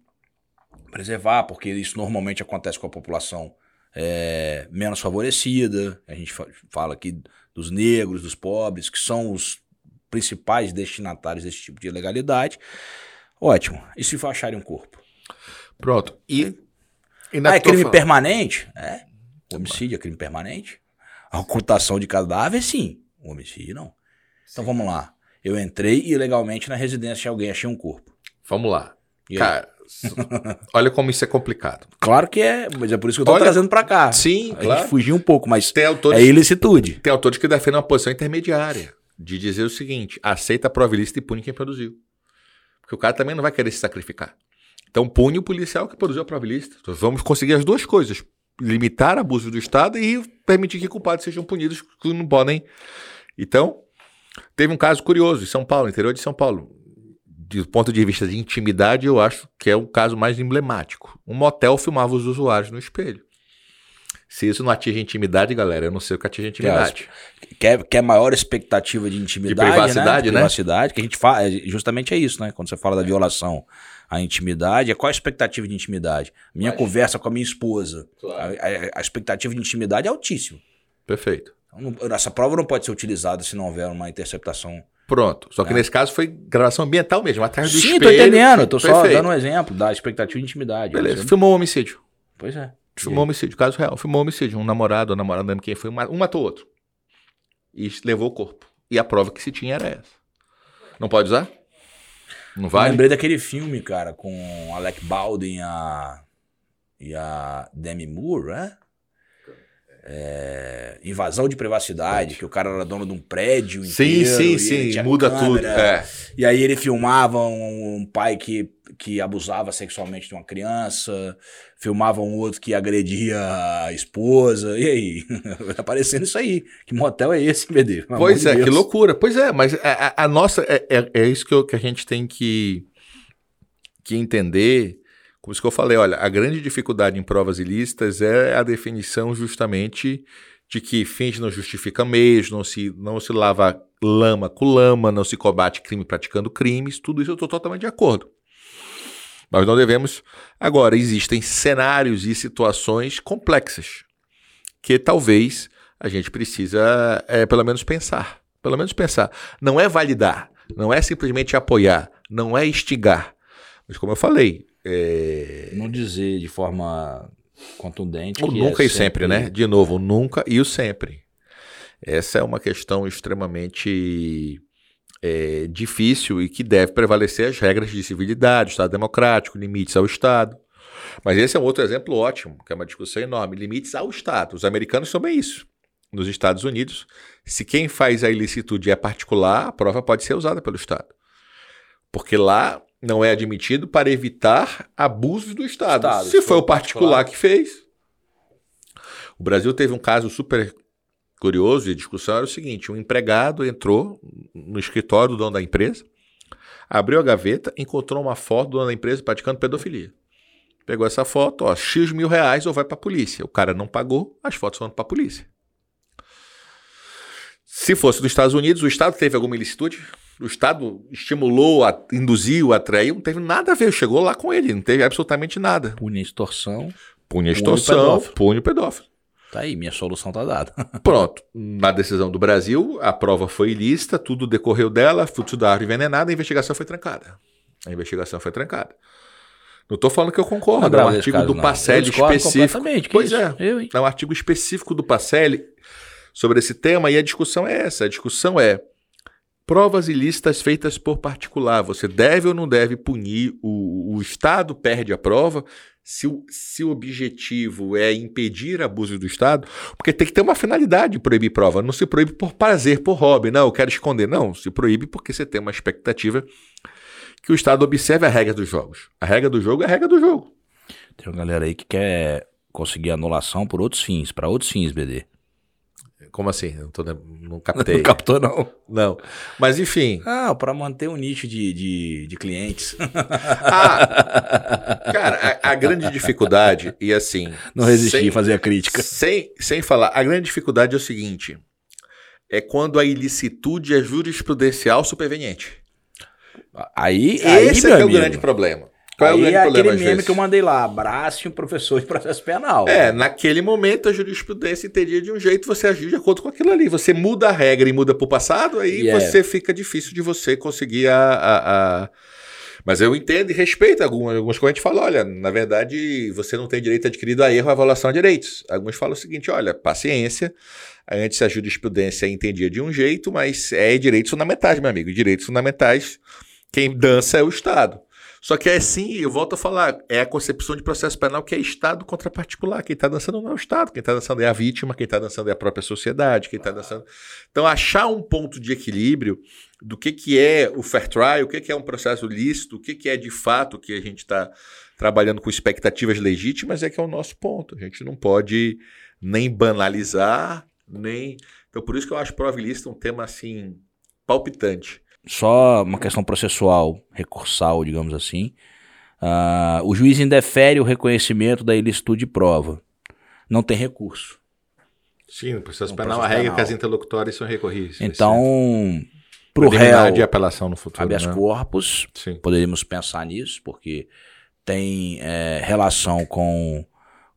preservar, porque isso normalmente acontece com a população é, menos favorecida. A gente fa- fala aqui dos negros, dos pobres, que são os principais destinatários desse tipo de ilegalidade. Ótimo. E se for acharem um corpo? Pronto. E, e Ah, é crime fa- permanente? É. Homicídio é crime permanente? A ocultação de cadáver, sim. O homicídio, não. Então vamos lá. Eu entrei ilegalmente na residência de alguém, achei um corpo. Vamos lá. E? Cara, olha como isso é complicado. Claro que é, mas é por isso que eu tô Olha- trazendo pra cá. Sim, a claro. gente fugiu um pouco, mas Tem autores, é ilicitude. tem autores que defendem uma posição intermediária, de dizer o seguinte: aceita a prova ilícita e pune quem produziu. Porque o cara também não vai querer se sacrificar. Então pune o policial que produziu a prova ilícita. Então, vamos conseguir as duas coisas: limitar abuso do Estado e permitir que culpados sejam punidos que não podem. Então, teve um caso curioso em São Paulo, interior de São Paulo. Do ponto de vista de intimidade, eu acho que é o caso mais emblemático. Um motel filmava os usuários no espelho. Se isso não atinge intimidade, galera, eu não sei o que atinge intimidade. Quer, quer maior expectativa de intimidade, De privacidade, né? Privacidade, que a gente fala, é, justamente é isso, né? Quando você fala da violação à intimidade, é qual a expectativa de intimidade? Minha Mas- conversa com a minha esposa. Claro. A, a- a expectativa de intimidade é altíssima. Perfeito. Então, essa prova não pode ser utilizada se não houver uma interceptação. Pronto. Só que nesse caso foi gravação ambiental mesmo, atrás do É. Sim, espelho. tô entendendo. Tô só Perfeito. dando um exemplo da expectativa de intimidade. Beleza. Filmou o homicídio. Pois é. Filmou homicídio, caso real. Filmou homicídio. Um namorado ou namorada, não lembro quem foi, um ma- matou o outro. E levou o corpo. E a prova que se tinha era essa. Não pode usar? Não vale? lembrei daquele filme, cara, com Alec Baldwin a, e a Demi Moore, né? É, invasão de privacidade, que o cara era dono de um prédio sim, inteiro. Sim, sim, sim, muda câmera, tudo. É. E aí ele filmava um, um pai que, que abusava sexualmente de uma criança, filmava um outro que agredia a esposa. E aí? Tá aparecendo isso aí. Que motel é esse, BD? Pelo Pois é, de que loucura. Pois é, mas a, a- a nossa. É, é, é isso que, eu- que a gente tem que, que entender. Como isso que eu falei, olha, a grande dificuldade em provas ilícitas é a definição justamente de que fins não justifica meios, não se, não se lava lama com lama, não se combate crime praticando crimes, tudo isso eu estou totalmente de acordo. Nós não devemos. Agora, existem cenários e situações complexas que talvez a gente precisa, é, pelo menos, pensar. Pelo menos pensar. Não é validar, não é simplesmente apoiar, não é instigar. Mas, como eu falei, é, Não dizer de forma contundente. o nunca é e sempre, né? De novo, o nunca e o sempre. Essa é uma questão extremamente é, difícil e que deve prevalecer as regras de civilidade, Estado democrático, limites ao Estado. Mas esse é um outro exemplo ótimo, que é uma discussão enorme. Limites ao Estado. Os americanos são bem isso. Nos Estados Unidos, se quem faz a ilicitude é particular, a prova pode ser usada pelo Estado. Porque lá não é admitido para evitar abusos do Estado. Estado, se foi o particular que fez. O Brasil teve um caso super curioso e discussão era o seguinte: um empregado entrou no escritório do dono da empresa, abriu a gaveta, encontrou uma foto do dono da empresa praticando pedofilia. Pegou essa foto, ó, X mil reais ou vai para a polícia. O cara não pagou, as fotos foram para a polícia. Se fosse dos Estados Unidos, o Estado teve alguma ilicitude? O Estado estimulou, a- induziu, atraiu, não teve nada a ver. Chegou lá com ele, não teve absolutamente nada. Punha extorsão. Punha extorsão, punha o pedófilo. Tá aí, minha solução tá dada. Pronto. Na decisão do Brasil, a prova foi ilícita, tudo decorreu dela, fruto da árvore envenenada, a investigação foi trancada. A investigação foi trancada. Não estou falando que eu concordo, é um artigo caso, do não. Pacelli específico. Pois isso? é. Eu, hein? É um artigo específico do Pacelli sobre esse tema e a discussão é essa. A discussão é provas ilícitas feitas por particular. Você deve ou não deve punir? O, o Estado perde a prova? Se o, se o objetivo é impedir abuso do Estado, porque tem que ter uma finalidade de proibir prova. Não se proíbe por prazer, por hobby. Não, eu quero esconder. Não, se proíbe porque você tem uma expectativa que o Estado observe a regra dos jogos. A regra do jogo é a regra do jogo. Tem uma galera aí que quer conseguir anulação por outros fins, pra outros fins, BD. Como assim? Não, tô, não captei. Não captou, não. Não. Mas enfim. Ah, pra manter um nicho de, de, de clientes. Ah, cara, a, a grande dificuldade, e assim. Não resisti sem, a fazer a crítica. Sem, sem falar, a grande dificuldade é o seguinte: é quando a ilicitude é jurisprudencial superveniente. Aí, aí Esse é, é o grande problema. Qual é o grande é problema aquele meme que eu mandei lá, abrace um professor de processo penal. É, naquele momento a jurisprudência entendia de um jeito, você agiu de acordo com aquilo ali. Você muda a regra e muda para o passado, aí E é. você fica difícil de você conseguir a, a- a- Mas eu entendo e respeito algumas, algumas coisas. A gente fala, olha, na verdade, você não tem direito adquirido a erro a avaliação de direitos. Alguns falam o seguinte, olha, paciência. Antes a jurisprudência entendia de um jeito, mas é direitos fundamentais, meu amigo. Direitos fundamentais, quem dança é o Estado. Só que é sim, eu volto a falar, é a concepção de processo penal que é Estado contra particular. Quem está dançando não é o Estado, quem está dançando é a vítima, quem está dançando é a própria sociedade, quem está dançando. Então, achar um ponto de equilíbrio do que, que é o fair trial, o que, que é um processo lícito, o que, que é de fato que a gente está trabalhando com expectativas legítimas é que é o nosso ponto. A gente não pode nem banalizar, nem. Então, por isso que eu acho prova ilícita um tema assim palpitante. Só uma questão processual, recursal, digamos assim. Ah, o juiz indefere o reconhecimento da ilicitude de prova. Não tem recurso. Sim, no processo No penal, processo a regra é penal. que as interlocutórias são recorríveis. Então, pro Preliminar réu, de apelação no futuro. habeas né? corpus, Sim. poderíamos pensar nisso, porque tem é, relação com,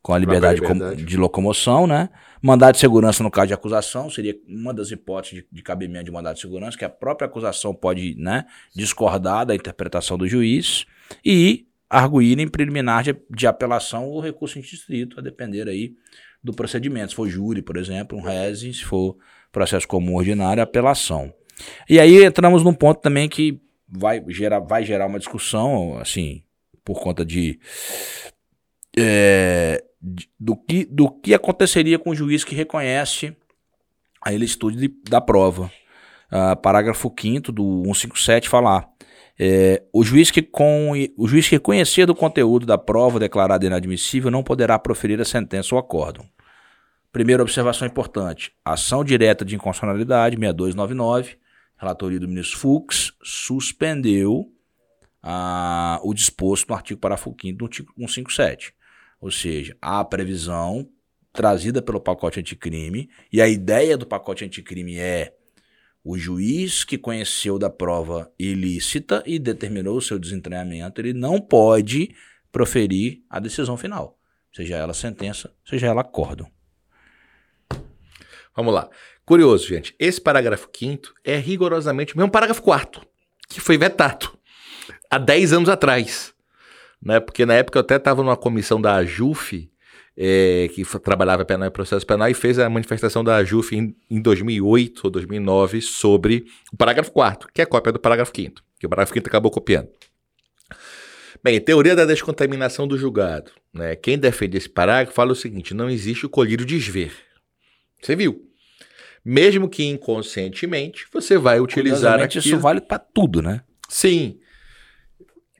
com a Própria liberdade, com- liberdade. de locomoção, né? Mandado de segurança no caso de acusação seria uma das hipóteses de, de cabimento de mandado de segurança, que a própria acusação pode né, discordar da interpretação do juiz e arguir em preliminar de, de apelação ou recurso em distrito, a depender aí do procedimento. Se for júri, por exemplo, um rese, se for processo comum ordinário, apelação. E aí entramos num ponto também que vai gerar, vai gerar uma discussão, assim, por conta de, é, de- do que, do que aconteceria com o juiz que reconhece a ilicitude de- da prova. Ah, parágrafo 5 do 157 fala lá, é, o, juiz que com, o juiz que conhecer do conteúdo da prova declarada inadmissível não poderá proferir a sentença ou acórdão. Primeira observação importante: ação direta de inconstitucionalidade 6299, relatoria do ministro Fux, suspendeu ah, o disposto no artigo parágrafo 5 do artigo 157. Ou seja, há a previsão trazida pelo pacote anticrime, e a ideia do pacote anticrime é o juiz que conheceu da prova ilícita e determinou o seu desentranhamento, ele não pode proferir a decisão final, seja ela sentença, seja ela acórdão. Vamos lá. Curioso, gente. Esse parágrafo 5 é rigorosamente o mesmo parágrafo 4 que foi vetado há 10 anos atrás. Né? Porque na época eu até estava numa comissão da AJUF, é, que trabalhava penal e processo penal, e fez a manifestação da AJUF em, em 2008 ou 2009 sobre o parágrafo 4 que é cópia do parágrafo 5 que o parágrafo 5 acabou copiando. Bem, teoria da descontaminação do julgado. Né? Quem defende esse parágrafo fala o seguinte: não existe o colírio desver. Você viu? Mesmo que inconscientemente, você vai utilizar aquilo. isso vale para tudo, né? Sim.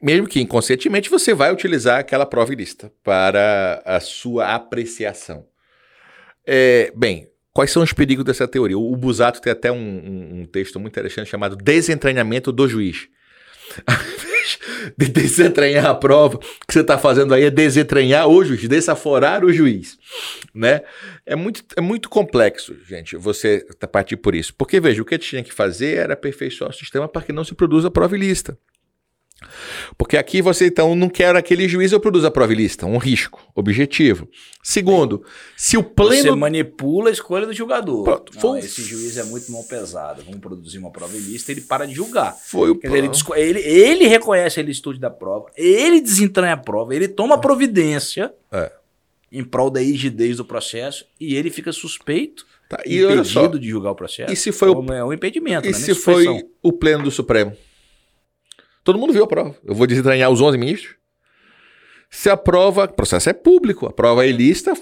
Mesmo que inconscientemente, você vai utilizar aquela prova ilícita para a sua apreciação. É, bem, quais são os perigos dessa teoria? O Busato tem até um, um- texto muito interessante chamado Desentranhamento do Juiz. De desentranhar a prova, que você está fazendo aí é desentranhar o juiz, desaforar o juiz. Né? É, muito, é muito complexo, gente, você tá- partir por isso. Porque, veja, o que tinha que fazer era aperfeiçoar o sistema para que não se produza prova ilícita. Porque aqui você então não quer aquele juiz, eu produzo a prova ilícita, um risco objetivo. Segundo, se o Você pleno. manipula a escolha do julgador. Pronto, Não, foi- esse juiz é muito mão pesada. Vamos produzir uma prova ilícita, ele para de julgar. Foi o Quer dizer, ele, disco- ele, ele reconhece a ilicitude da prova, ele desentranha a prova, ele toma providência É. em prol da rigidez do processo e ele fica suspeito, Tá, E impedido de julgar o processo. E se foi o- Então, é um impedimento, e né? se foi o pleno do Supremo? Todo mundo viu a prova. Eu vou desentranhar os 11 ministros. Se a prova, o processo é público, a prova é ilícita,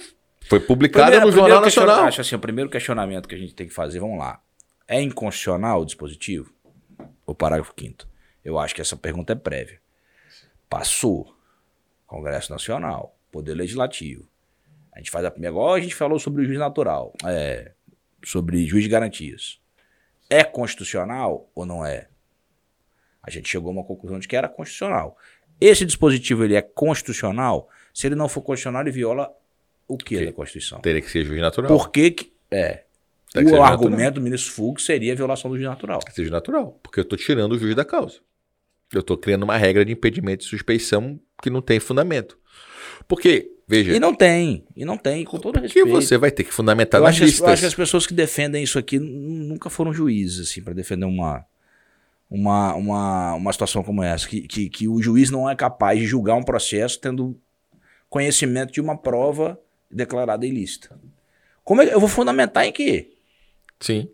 foi publicada Primeiro- no Jornal Nacional. Acho assim, o primeiro questionamento que a gente tem que fazer, vamos lá. É inconstitucional o dispositivo? O parágrafo 5 Eu acho que essa pergunta é prévia. Passou. Congresso Nacional, Poder Legislativo. A gente faz a primeira, igual a gente falou sobre o juiz natural, é, sobre juiz de garantias. É constitucional ou não é? A gente chegou a uma conclusão de que era constitucional. Esse dispositivo ele é constitucional? Se ele não for constitucional, ele viola o que Ok. da Constituição? Teria que ser juiz natural. Por que que... É. Tem que ser o natural. argumento do ministro Fux seria a violação do juiz natural. Que seja natural, porque eu estou tirando o juiz da causa. Eu estou criando uma regra de impedimento de suspeição que não tem fundamento. Porque, veja, E não tem. E não tem, com todo que respeito. você vai ter que fundamentar eu nas acho, que as- eu listas. acho que as pessoas que defendem isso aqui nunca foram juízes, assim, para defender uma, uma, uma, uma situação como essa. Que, que, que o juiz não é capaz de julgar um processo tendo conhecimento de uma prova declarada ilícita. Como é eu vou fundamentar em quê? Sim.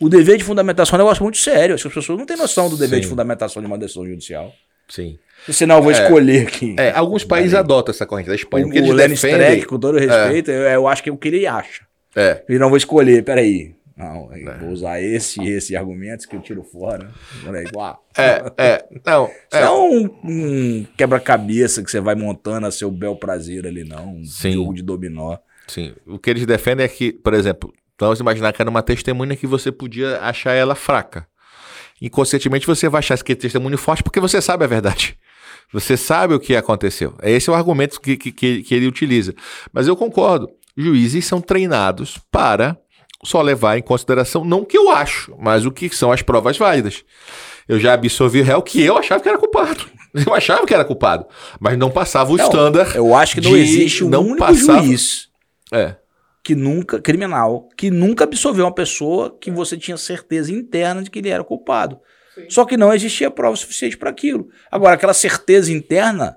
O dever de fundamentação é um negócio muito sério. As pessoas não têm noção do dever Sim. de fundamentação de uma decisão judicial. Sim. Senão eu vou escolher aqui. É, alguns países adotam essa corrente da Espanha. O que o, o Lenny Streck, defendem. com todo respeito, eu, eu acho que é o que ele acha. É, Ele não vou escolher, peraí. Não, eu vou usar esse e esse argumentos que eu tiro fora. Olha aí, uau. é, é. Não, é. é um, um quebra-cabeça que você vai montando a seu bel prazer ali, não. Um Sim. jogo de dominó. Sim. O que eles defendem é que, por exemplo, vamos imaginar que era uma testemunha que você podia achar ela fraca. Inconscientemente você vai achar esse testemunho forte porque você sabe a verdade. Você sabe o que aconteceu. Esse é o argumento que, que, que, que ele utiliza. Mas eu concordo. Juízes são treinados para só levar em consideração, não o que eu acho, mas o que são as provas válidas. Eu já absolvi réu que eu achava que era culpado. Eu achava que era culpado. Mas não passava o Não, standard. Eu acho que não existe um não único passava- juiz É. que nunca, criminal, que nunca absolveu uma pessoa que você tinha certeza interna de que ele era culpado. Só que não existia prova suficiente para aquilo. Agora, aquela certeza interna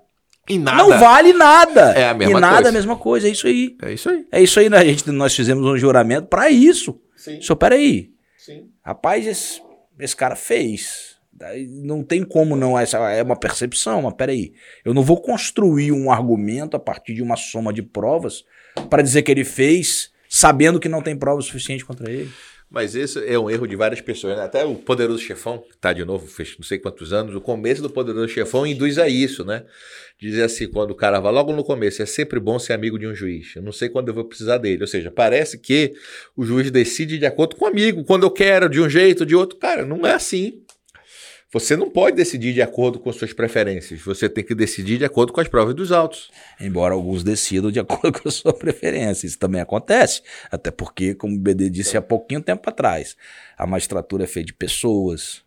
E nada. não vale nada. É a mesma e nada coisa. é a mesma coisa, é isso aí. É isso aí. É isso aí, né? a gente, nós fizemos um juramento para isso. Sim. Só peraí. Sim. Rapaz, esse, esse cara fez. Não tem como não, essa é uma percepção, mas peraí, eu não vou construir um argumento a partir de uma soma de provas para dizer que ele fez sabendo que não tem prova suficiente contra ele. Mas esse é um erro de várias pessoas, né? Até o Poderoso Chefão, que tá de novo, fez não sei quantos anos, o começo do Poderoso Chefão induz a isso, né? Dizer assim, quando o cara vai logo no começo, é sempre bom ser amigo de um juiz. Eu não sei quando eu vou precisar dele. Ou seja, parece que o juiz decide de acordo com o amigo, quando eu quero, de um jeito, de outro. Cara, não é assim. Você não pode decidir de acordo com suas preferências. Você tem que decidir de acordo com as provas dos autos. Embora alguns decidam de acordo com a sua preferência. Isso também acontece. Até porque, como o BD disse há pouquinho tempo atrás, a magistratura é feita de pessoas,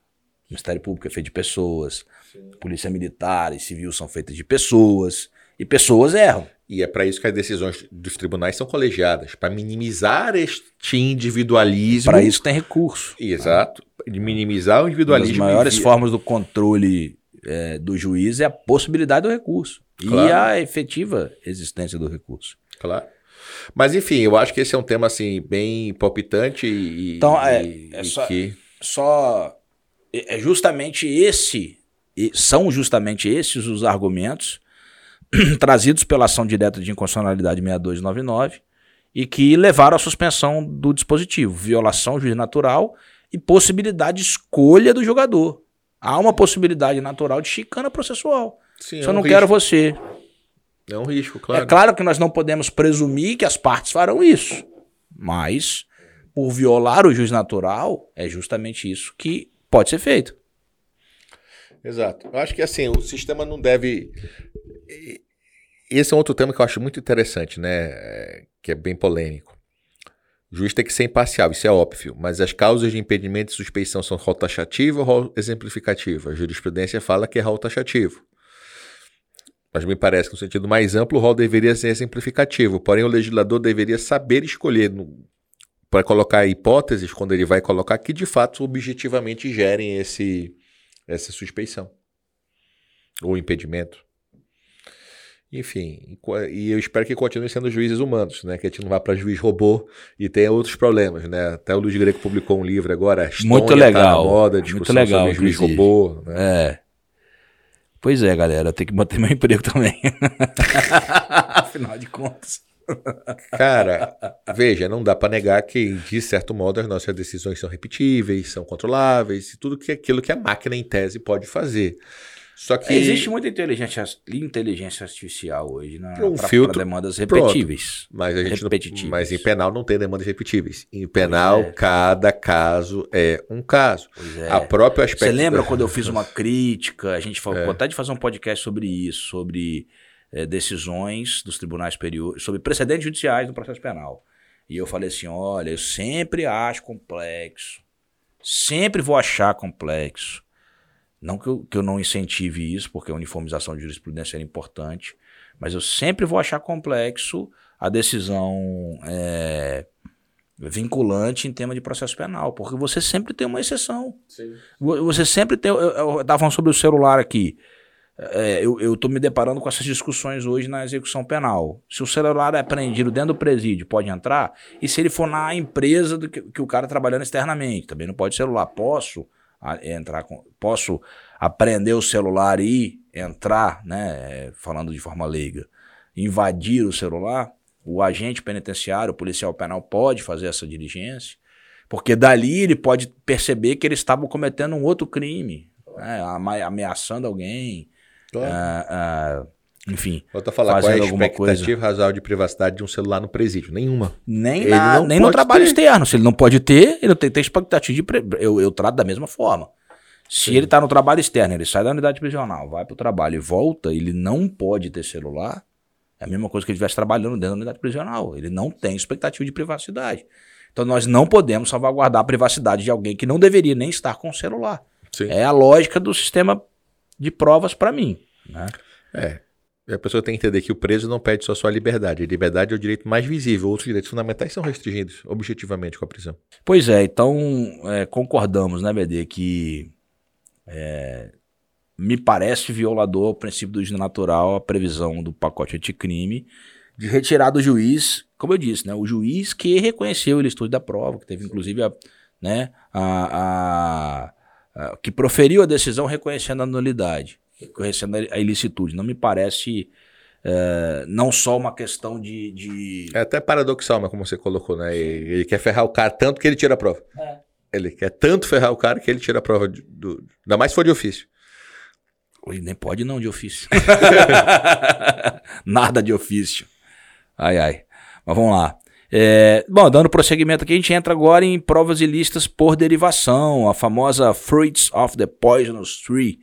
o Ministério Público é feito de pessoas, Sim. Polícia Militar e Civil são feitas de pessoas. E pessoas erram. E é para isso que as decisões dos tribunais são colegiadas para minimizar este individualismo. Para isso tem recurso. Exato de minimizar o individualismo. Uma das maiores formas do controle é, do juiz é a possibilidade do recurso claro. e a efetiva existência do recurso. Claro. Mas enfim, eu acho que esse é um tema assim bem palpitante e, então é, e, é só, que só é justamente esse são justamente esses os argumentos trazidos pela ação direta de inconstitucionalidade 6299 e que levaram à suspensão do dispositivo, violação juiz natural e possibilidade de escolha do jogador. Há uma possibilidade natural de chicana processual. Sim, Só é um não risco. quero você. É um risco, claro. É claro que nós não podemos presumir que as partes farão isso. Mas, por violar o juiz natural, é justamente isso que pode ser feito. Exato. Eu acho que assim, o sistema não deve. Esse é outro tema que eu acho muito interessante, né? Que é bem polêmico. O juiz tem que ser imparcial, isso é óbvio, mas as causas de impedimento e suspeição são rol taxativo ou rol exemplificativo? A jurisprudência fala que é rol taxativo. Mas me parece que, no sentido mais amplo, o rol deveria ser exemplificativo, porém o legislador deveria saber escolher para colocar hipóteses, quando ele vai colocar, que de fato objetivamente gerem esse, essa suspeição ou impedimento. Enfim, e eu espero que continue sendo juízes humanos, né? Que a gente não vá para juiz robô e tenha outros problemas, né? Até o Luiz Greco publicou um livro agora, Muito legal. Tá moda, muito legal, sobre juiz robô. Né? É. Pois é, galera, tem que manter meu emprego também. Afinal de contas. Cara, veja, não dá para negar que, de certo modo, as nossas decisões são repetíveis, são controláveis, e tudo que aquilo que a máquina, em tese, pode fazer. Só que existe muita inteligência, inteligência artificial hoje na um pra, filtro, pra demandas repetíveis. Pronto. Mas a gente não, mas em penal não tem demandas repetíveis. Em penal é. cada caso é um caso. É. A própria aspecto Você lembra quando eu fiz uma crítica, a gente falou, é. vontade de fazer um podcast sobre isso, sobre é, decisões dos tribunais superiores, sobre precedentes judiciais no processo penal. E eu falei assim, olha, eu sempre acho complexo. Sempre vou achar complexo não que eu, que eu não incentive isso, porque a uniformização de jurisprudência é importante, mas eu sempre vou achar complexo a decisão é, vinculante em tema de processo penal, porque você sempre tem uma exceção. Sim. Você sempre tem. Eu estava falando sobre o celular aqui. É, eu estou me deparando com essas discussões hoje na execução penal. Se o celular é apreendido dentro do presídio, pode entrar? E se ele for na empresa do que, que o cara trabalhando externamente? Também não pode celular. Posso? Entrar com, posso aprender o celular e entrar, né, falando de forma leiga, invadir o celular, o agente penitenciário, o policial penal pode fazer essa diligência, porque dali ele pode perceber que ele estava cometendo um outro crime, né, ameaçando alguém, claro. uh, uh, enfim. Volto a falar, qual é a expectativa razoável de privacidade de um celular no presídio? Nenhuma. Nem, na, nem no trabalho ter. externo. Se ele não pode ter, ele não tem, tem expectativa de. Pre... Eu, eu trato da mesma forma. Se Sim. ele está no trabalho externo, ele sai da unidade prisional, vai para o trabalho e volta, ele não pode ter celular. É a mesma coisa que ele estivesse trabalhando dentro da unidade prisional. Ele não tem expectativa de privacidade. Então nós não podemos salvaguardar a privacidade de alguém que não deveria nem estar com o celular. Sim. É a lógica do sistema de provas para mim. Né? É. A pessoa tem que entender que o preso não pede só sua liberdade. A liberdade é o direito mais visível. Outros direitos fundamentais são restringidos objetivamente com a prisão. Pois é, então é, concordamos, né, BD, que é, me parece violador ao princípio do juízo natural a previsão do pacote anticrime de retirar do juiz, como eu disse, né, o juiz que reconheceu o estudo da prova, que teve inclusive a, né, a, a uh, que proferiu a decisão reconhecendo a nulidade, reconhecendo a ilicitude. Não me parece uh, não só uma questão de, de, É até paradoxal, mas como você colocou, né? Ele, ele quer ferrar o cara tanto que ele tira a prova. É. Ele quer tanto ferrar o cara que ele tira a prova, de, do, ainda mais se for de ofício. Ele nem pode não de ofício. Nada de ofício. Ai, ai. Mas vamos lá. É, bom, dando prosseguimento aqui, a gente entra agora em provas ilícitas por derivação, a famosa Fruits of the Poisonous Tree.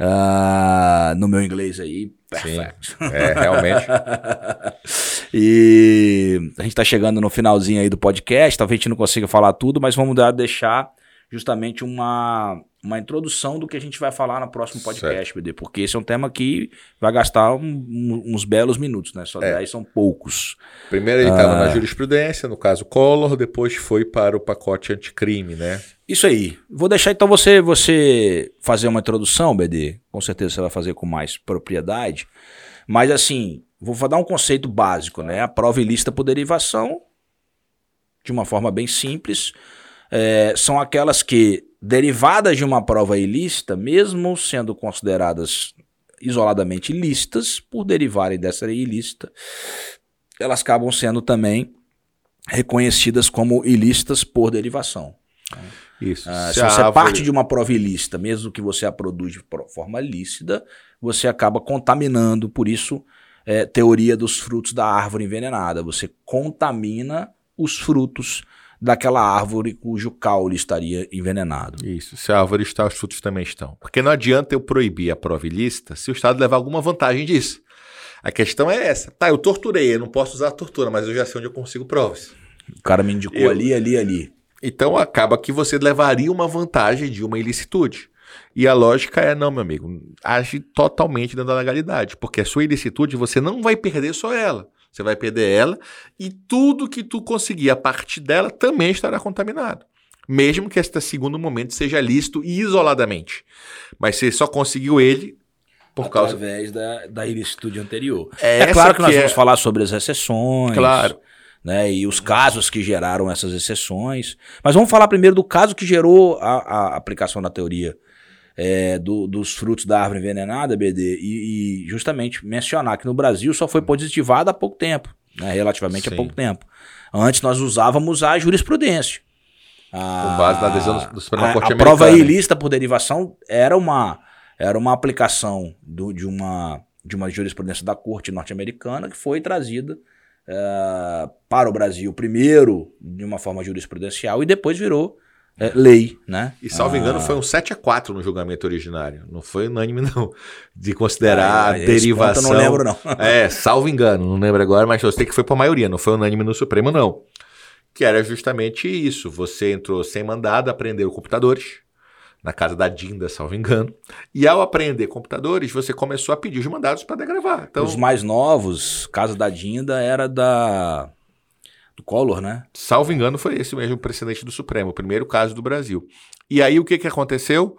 Uh, no meu inglês aí, perfeito. é, realmente. e a gente está chegando no finalzinho aí do podcast, talvez a gente não consiga falar tudo, mas vamos deixar justamente uma, uma introdução do que a gente vai falar no próximo podcast, BD, porque esse é um tema que vai gastar um, um, uns belos minutos, né? Só é. 10 são poucos. Primeiro ele estava ah, na jurisprudência, no caso Collor, depois foi para o pacote anticrime, né? Isso aí. Vou deixar então você você fazer uma introdução, BD. Com certeza você vai fazer com mais propriedade. Mas assim, vou dar um conceito básico, né? A prova ilícita por derivação, de uma forma bem simples, é, são aquelas que, derivadas de uma prova ilícita, mesmo sendo consideradas isoladamente ilícitas, por derivarem dessa ilícita, elas acabam sendo também reconhecidas como ilícitas por derivação. Isso. Ah, se, se você árvore... parte de uma prova ilícita, mesmo que você a produz de forma lícita, você acaba contaminando. Por isso, é, teoria dos frutos da árvore envenenada. Você contamina os frutos daquela árvore cujo caule estaria envenenado. Isso, se a árvore está, os frutos também estão. Porque não adianta eu proibir a prova ilícita se o Estado levar alguma vantagem disso. A questão é essa. Tá, eu torturei, eu não posso usar a tortura, mas eu já sei onde eu consigo provas. O cara me indicou eu... ali, ali, ali. Então acaba que você levaria uma vantagem de uma ilicitude. E a lógica é, não, meu amigo, age totalmente dentro da legalidade, porque a sua ilicitude você não vai perder só ela. Você vai perder ela e tudo que tu conseguir a partir dela também estará contaminado. Mesmo que este segundo momento seja lícito isoladamente. Mas você só conseguiu ele por causa. Através da, da ilicitude anterior. É, é claro que nós que vamos é... falar sobre as exceções. Claro. Né, e os casos que geraram essas exceções. Mas vamos falar primeiro do caso que gerou a, a aplicação da teoria é, do, dos frutos da árvore envenenada, BD, e, e, justamente mencionar que no Brasil só foi positivada há pouco tempo, né, relativamente Sim. há pouco tempo. Antes nós usávamos a jurisprudência. A, Com base na adesão do Supremo Corte A prova ilícita por derivação era uma, era uma aplicação do, de, uma, de uma jurisprudência da Corte norte-americana que foi trazida uh, para o Brasil, primeiro de uma forma jurisprudencial e depois virou é, lei, né? E salvo ah. engano foi um 7 a 4 no julgamento originário. Não foi unânime não, de considerar ah, a derivação. Eu não lembro não. é, salvo engano, não lembro agora, mas eu sei que foi para a maioria, não foi unânime no Supremo não. Que era justamente isso, você entrou sem mandado, aprendeu computadores na casa da Dinda, salvo engano. E ao aprender computadores, você começou a pedir os mandados para degravar. Então, os mais novos, casa da Dinda era da do Collor, né? Salvo engano, foi esse mesmo precedente do Supremo, o primeiro caso do Brasil. E aí o que, que aconteceu?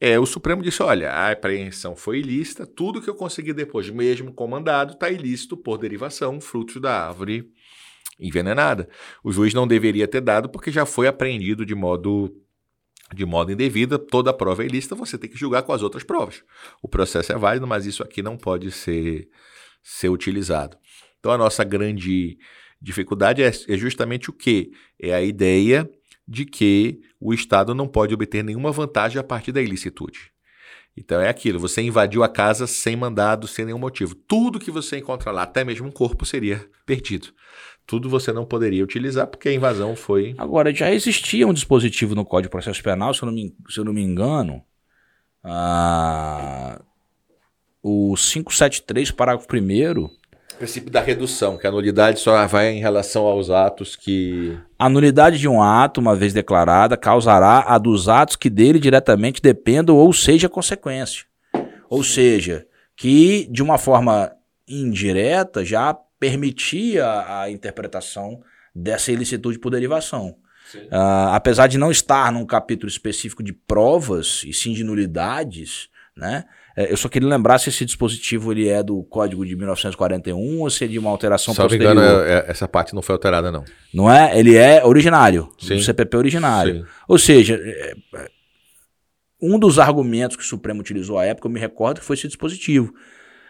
É, o Supremo disse: olha, a apreensão foi ilícita, tudo que eu consegui depois, mesmo comandado, está ilícito por derivação, frutos da árvore envenenada. O juiz não deveria ter dado porque já foi apreendido de modo de modo indevido, toda prova é ilícita, você tem que julgar com as outras provas. O processo é válido, mas isso aqui não pode ser, ser utilizado. Então a nossa grande Dificuldade é, é justamente o quê? É a ideia de que o Estado não pode obter nenhuma vantagem a partir da ilicitude. Então é aquilo, você invadiu a casa sem mandado, sem nenhum motivo. Tudo que você encontra lá, até mesmo um corpo, seria perdido. Tudo você não poderia utilizar porque a invasão foi. Agora, já existia um dispositivo no Código de Processo Penal, se eu não me, se eu não me engano, ah, o 573, parágrafo 1 princípio da redução, que a nulidade só vai em relação aos atos que. A nulidade de um ato, uma vez declarada, causará a dos atos que dele diretamente dependam ou seja consequência. Ou seja, que de uma forma indireta já permitia a interpretação dessa ilicitude por derivação. Uh, apesar de não estar num capítulo específico de provas e sim de nulidades, né? É, eu só queria lembrar se esse dispositivo ele é do código de 1941 ou se é de uma alteração Salvo posterior. Engano, é, é, essa parte não foi alterada, não. Não é? Ele é originário. Sim. O CPP originário. Sim. Ou seja, um dos argumentos que o Supremo utilizou à época, eu me recordo, foi esse dispositivo.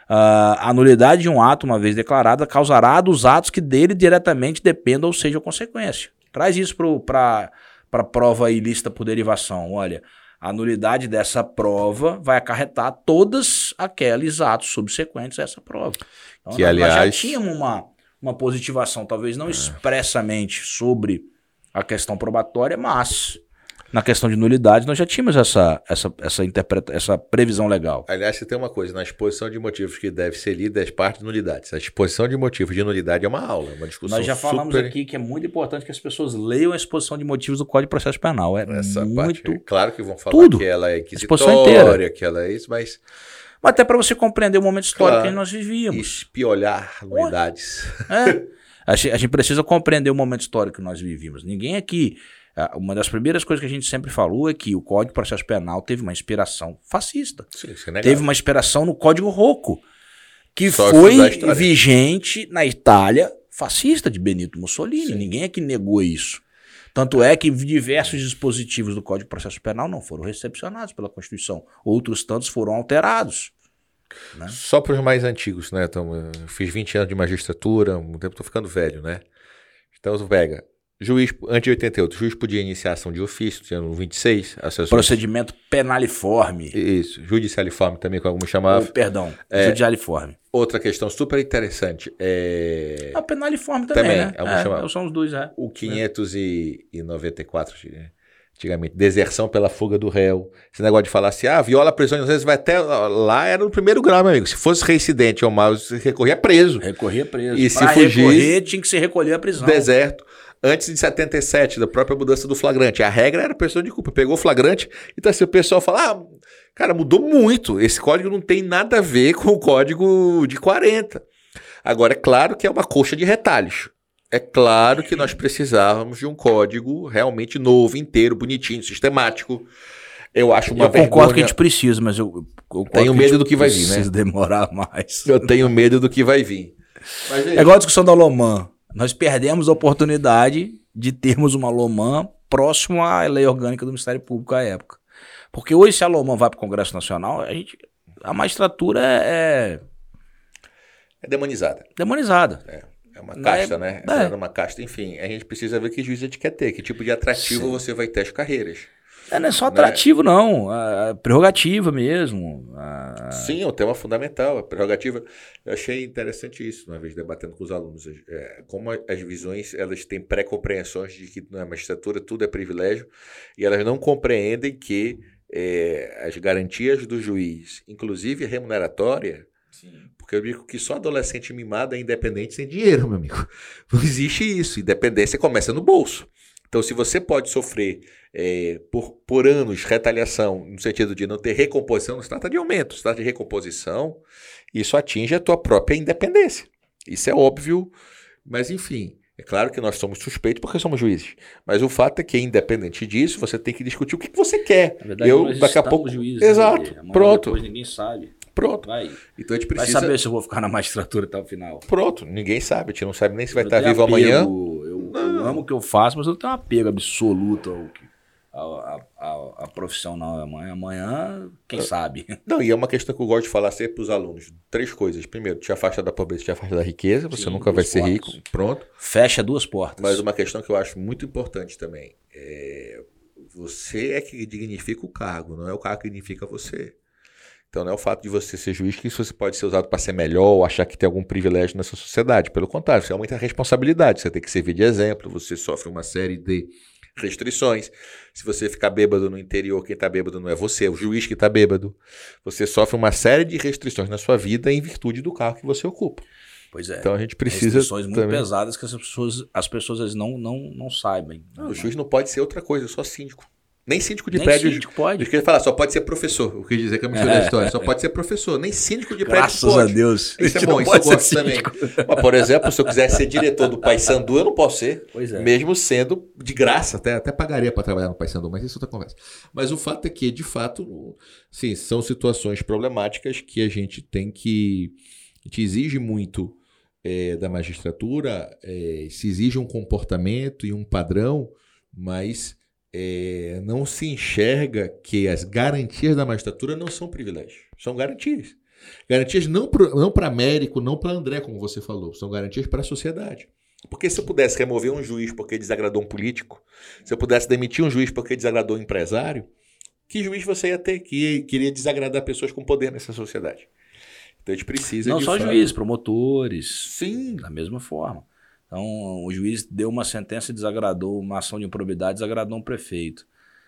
Uh, a nulidade de um ato, uma vez declarada, causará dos atos que dele diretamente dependam ou seja consequência. Traz isso para a prova ilícita por derivação. Olha, a nulidade dessa prova vai acarretar todos aqueles atos subsequentes a essa prova. Então, que, nós, aliás... nós já tínhamos uma, uma positivação, talvez não é. expressamente sobre a questão probatória, mas na questão de nulidade, nós já tínhamos essa, essa, essa, interpreta essa previsão legal. Aliás, você tem uma coisa, na exposição de motivos que deve ser lida, as partes de nulidade. A exposição de motivos de nulidade é uma aula, uma discussão Nós já falamos super... aqui que é muito importante que as pessoas leiam a exposição de motivos do Código de Processo Penal. É essa muito... Parte, claro que vão falar Tudo. que ela é inquisitória, que ela é isso, mas... Mas até para você compreender o momento histórico claro. que nós vivíamos. Espiolhar nulidades. É. A gente precisa compreender o momento histórico que nós vivíamos. Ninguém aqui uma das primeiras coisas que a gente sempre falou é que o Código de Processo Penal teve uma inspiração fascista. Sim, é teve uma inspiração no Código Rocco, que Só foi vigente na Itália fascista de Benito Mussolini. Sim. Ninguém é que negou isso. Tanto é que diversos dispositivos do Código de Processo Penal não foram recepcionados pela Constituição. Outros tantos foram alterados. Né? Só para os mais antigos, né? Então, eu fiz 20 anos de magistratura, um tempo estou ficando velho, né? Então, pega Juiz, antes de 88, o juiz podia iniciar ação de ofício, tinha no 26, assessor. Procedimento penaliforme. Isso, judicialiforme também, como alguns chamavam. perdão, é, judicialiforme. Outra questão super interessante é. A penaliforme também, também né? Alguns é, chamavam. São os dois, é. O 594, antigamente, deserção pela fuga do réu. Esse negócio de falar assim, ah, viola a prisão, às vezes vai até. Lá era no primeiro grau, meu amigo. Se fosse reincidente ou mal, recorria preso. Recorria preso. E pra se fugir. recorrer, tinha que se recolher a prisão. Deserto antes de 77, da própria mudança do flagrante. A regra era pessoa de culpa. Pegou o flagrante, então assim, o pessoal fala: ah, cara, mudou muito. Esse código não tem nada a ver com o código de 40. Agora, é claro que é uma coxa de retalhos. É claro que nós precisávamos de um código realmente novo, inteiro, bonitinho, sistemático. Eu acho uma Eu concordo vergonha... que a gente precisa, mas eu, eu tenho medo do que vai vir, né? Demorar mais. Eu tenho medo do que vai vir. Mas, é igual a discussão da Loman. Nós perdemos a oportunidade de termos uma Loman próximo à lei orgânica do Ministério Público à época. Porque hoje, se a Loman vai para o Congresso Nacional, a, gente, a magistratura é, é. É demonizada. Demonizada. É. É uma casta, é, né? É. é uma casta, enfim. A gente precisa ver que juiz a gente quer ter, que tipo de atrativo Sim. você vai ter as carreiras. É, não é só né? atrativo, né? não. A prerrogativa mesmo. A... Sim, é um tema fundamental. A prerrogativa. Eu achei interessante isso, uma vez debatendo com os alunos. É, como as visões elas têm pré-compreensões de que na magistratura tudo é privilégio e elas não compreendem que é, as garantias do juiz, inclusive remuneratória, Sim. Porque eu digo que só adolescente mimado é independente sem dinheiro, meu amigo. Não existe isso. Independência começa no bolso. Então, se você pode sofrer é, por, por anos retaliação, no sentido de não ter recomposição, não se trata de aumento, se trata de recomposição, isso atinge a tua própria independência. Isso é óbvio, mas enfim. É claro que nós somos suspeitos porque somos juízes. Mas o fato é que, independente disso, você tem que discutir o que, que você quer. Na verdade, eu, daqui a pouco. Juízes, né? Exato. Né? Pronto. Depois ninguém sabe. Pronto. Vai. Então a gente precisa. Vai saber se eu vou ficar na magistratura até o final. Pronto. Ninguém sabe. A gente não sabe nem se vai eu estar vivo apego, amanhã. Eu, eu, amo o que eu faço, mas eu tenho um apego absoluto ao que a, a, a, profissão não amanhã. Amanhã, quem sabe? Não, e é uma questão que eu gosto de falar sempre para os alunos. Três coisas. Primeiro, te afasta da pobreza, te afasta da riqueza, você Sim, nunca vai ser rico. Pronto. Fecha duas portas. Mas uma questão que eu acho muito importante também. É, você é que dignifica o cargo, não é o cargo que dignifica você. Então não é o fato de você ser juiz que você pode ser usado para ser melhor ou achar que tem algum privilégio nessa sociedade. Pelo contrário, você aumenta a responsabilidade, você tem que servir de exemplo, você sofre uma série de restrições. Se você ficar bêbado no interior, quem está bêbado não é você, é o juiz que está bêbado. Você sofre uma série de restrições na sua vida em virtude do cargo que você ocupa. Pois é. Então a gente precisa. Restrições muito também... pesadas que as pessoas, as pessoas não, não, não sabem. Não, o juiz não pode ser outra coisa, só síndico. Nem síndico de Nem prédio. Síndico pode. Eu falar, só pode ser professor. O que dizer que é uma é, história. Só pode ser professor. Nem síndico de Graças prédio pode. Graças a Deus. Isso é bom, isso eu gosto também. Mas, por exemplo, se eu quiser ser diretor do Paysandu, eu não posso ser. Pois é. Mesmo sendo de graça, até, até pagaria para trabalhar no Paysandu, mas isso é outra conversa. Mas o fato é que, de fato, sim, são situações problemáticas que a gente tem que. A gente exige muito é, da magistratura, é, se exige um comportamento e um padrão, mas é, não se enxerga que as garantias da magistratura não são privilégios, são garantias. Garantias não para não Américo, não para André, como você falou, são garantias para a sociedade. Porque se eu pudesse remover um juiz porque desagradou um político, se eu pudesse demitir um juiz porque desagradou um empresário, que juiz você ia ter que queria desagradar pessoas com poder nessa sociedade? Então a gente precisa Não de só fato- juízes, promotores. Sim. Da mesma forma. Então, o juiz deu uma sentença e desagradou uma ação de improbidade, desagradou um prefeito.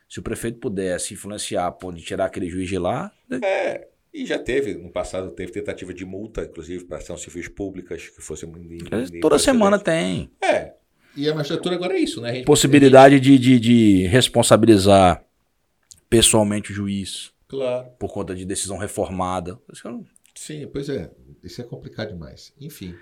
Se o prefeito pudesse influenciar, pode tirar aquele juiz de lá, É, e já teve, no passado, teve tentativa de multa, inclusive, para ação civis públicas, que fosse... toda semana tem. É. E a magistratura agora é isso, né? Possibilidade de, de, de responsabilizar pessoalmente o juiz Claro. por conta de decisão reformada. Sim, pois é. Isso é complicado demais. Enfim.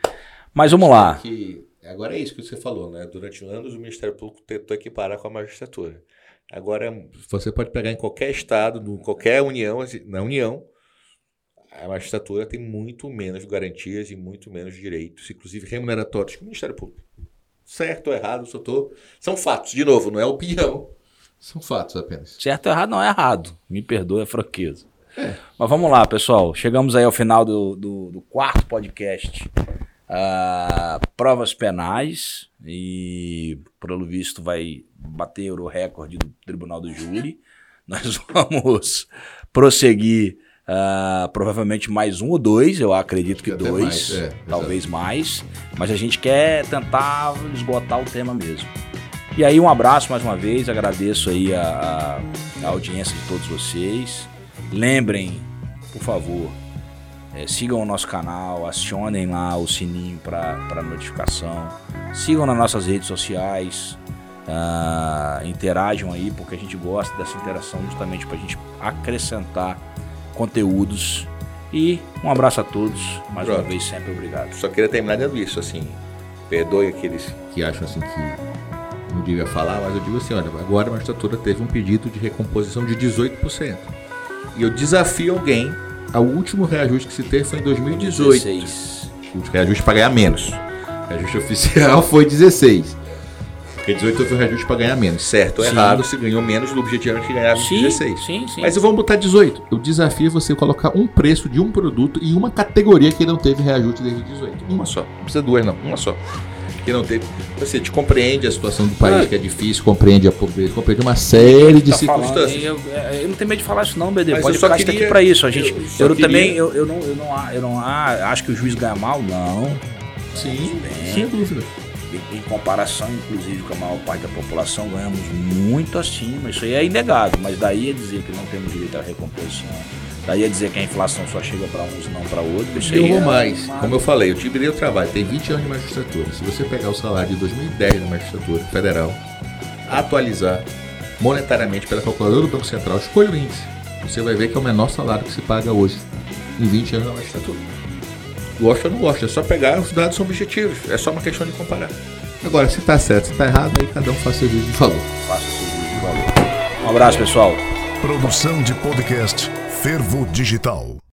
Mas vamos lá. Que, agora é isso que você falou, né? Durante anos o Ministério Público tentou equiparar com a magistratura. Agora, você pode pegar em qualquer estado, em qualquer união, assim, na União, a magistratura tem muito menos garantias e muito menos direitos, inclusive remuneratórios, que o Ministério Público. Certo ou errado, só tô... São fatos, de novo, não é opinião. São fatos apenas. Certo ou errado não é errado. Me perdoe a franqueza. Mas vamos lá, pessoal. Chegamos aí ao final do, do, do quarto podcast. Ah, provas penais. E, pelo visto, vai bater o recorde do Tribunal do Júri. Nós vamos prosseguir. ah, provavelmente mais um ou dois, eu acredito que Até dois, mais, é, talvez mais, mas a gente quer tentar esgotar o tema mesmo. E aí, um abraço mais uma vez, agradeço aí a- a audiência de todos vocês. Lembrem, por favor, eh, sigam o nosso canal, acionem lá o sininho para notificação, sigam nas nossas redes sociais, ah, interajam aí, porque a gente gosta dessa interação justamente para a gente acrescentar conteúdos. E um abraço a todos, mais uma Pronto. vez, sempre obrigado. Só queria terminar dizendo isso, assim. Perdoe aqueles que acham assim que não devia falar, mas eu digo assim, olha, agora a magistratura teve um pedido de recomposição de 18%. E eu desafio alguém, ao último reajuste que se teve foi em 2018. 16. O reajuste para ganhar menos. O reajuste oficial foi 16. Porque 18 houve um reajuste para ganhar menos. Certo ou errado, se ganhou menos, o objetivo que ganhava Sim, 16. sim, sim. Mas eu vou botar 18. Eu desafio você colocar um preço de um produto e uma categoria que não teve reajuste desde 18. Uma só. Não precisa duas, não. Uma só. Que não teve. Você te compreende a situação do país, Ah. que é difícil, compreende a pobreza, compreende uma série de tá circunstâncias. eu, eu- eu não tenho medo de falar isso não, BD. Mas Pode eu só ficar isso aqui queria- pra isso. A gente, eu eu, queria- também, eu, eu não, eu não, eu não acho que o juiz ganha mal, não. Sim, sem dúvida. Em, comparação, inclusive, com a maior parte da população, ganhamos muito acima. Isso aí é inegável, mas daí a dizer que não temos direito à recomposição, daí a dizer que a inflação só chega para uns e não para outros, Eu vou é mais. uma- Como eu falei, eu tive o trabalho, tem 20 anos de magistratura. Se você pegar o salário de 2010 da magistratura federal, atualizar monetariamente pela calculadora do Banco Central, escolha o índice. Você vai ver que é o menor salário que se paga hoje em 20 anos da magistratura. Gosta ou não gosta, é só pegar, os dados são objetivos, é só uma questão de comparar. Agora, se tá certo, se tá errado, aí cada um faz seu juízo de valor. Faça seu juízo de valor. Um abraço, pessoal. Produção de podcast Fervo Digital.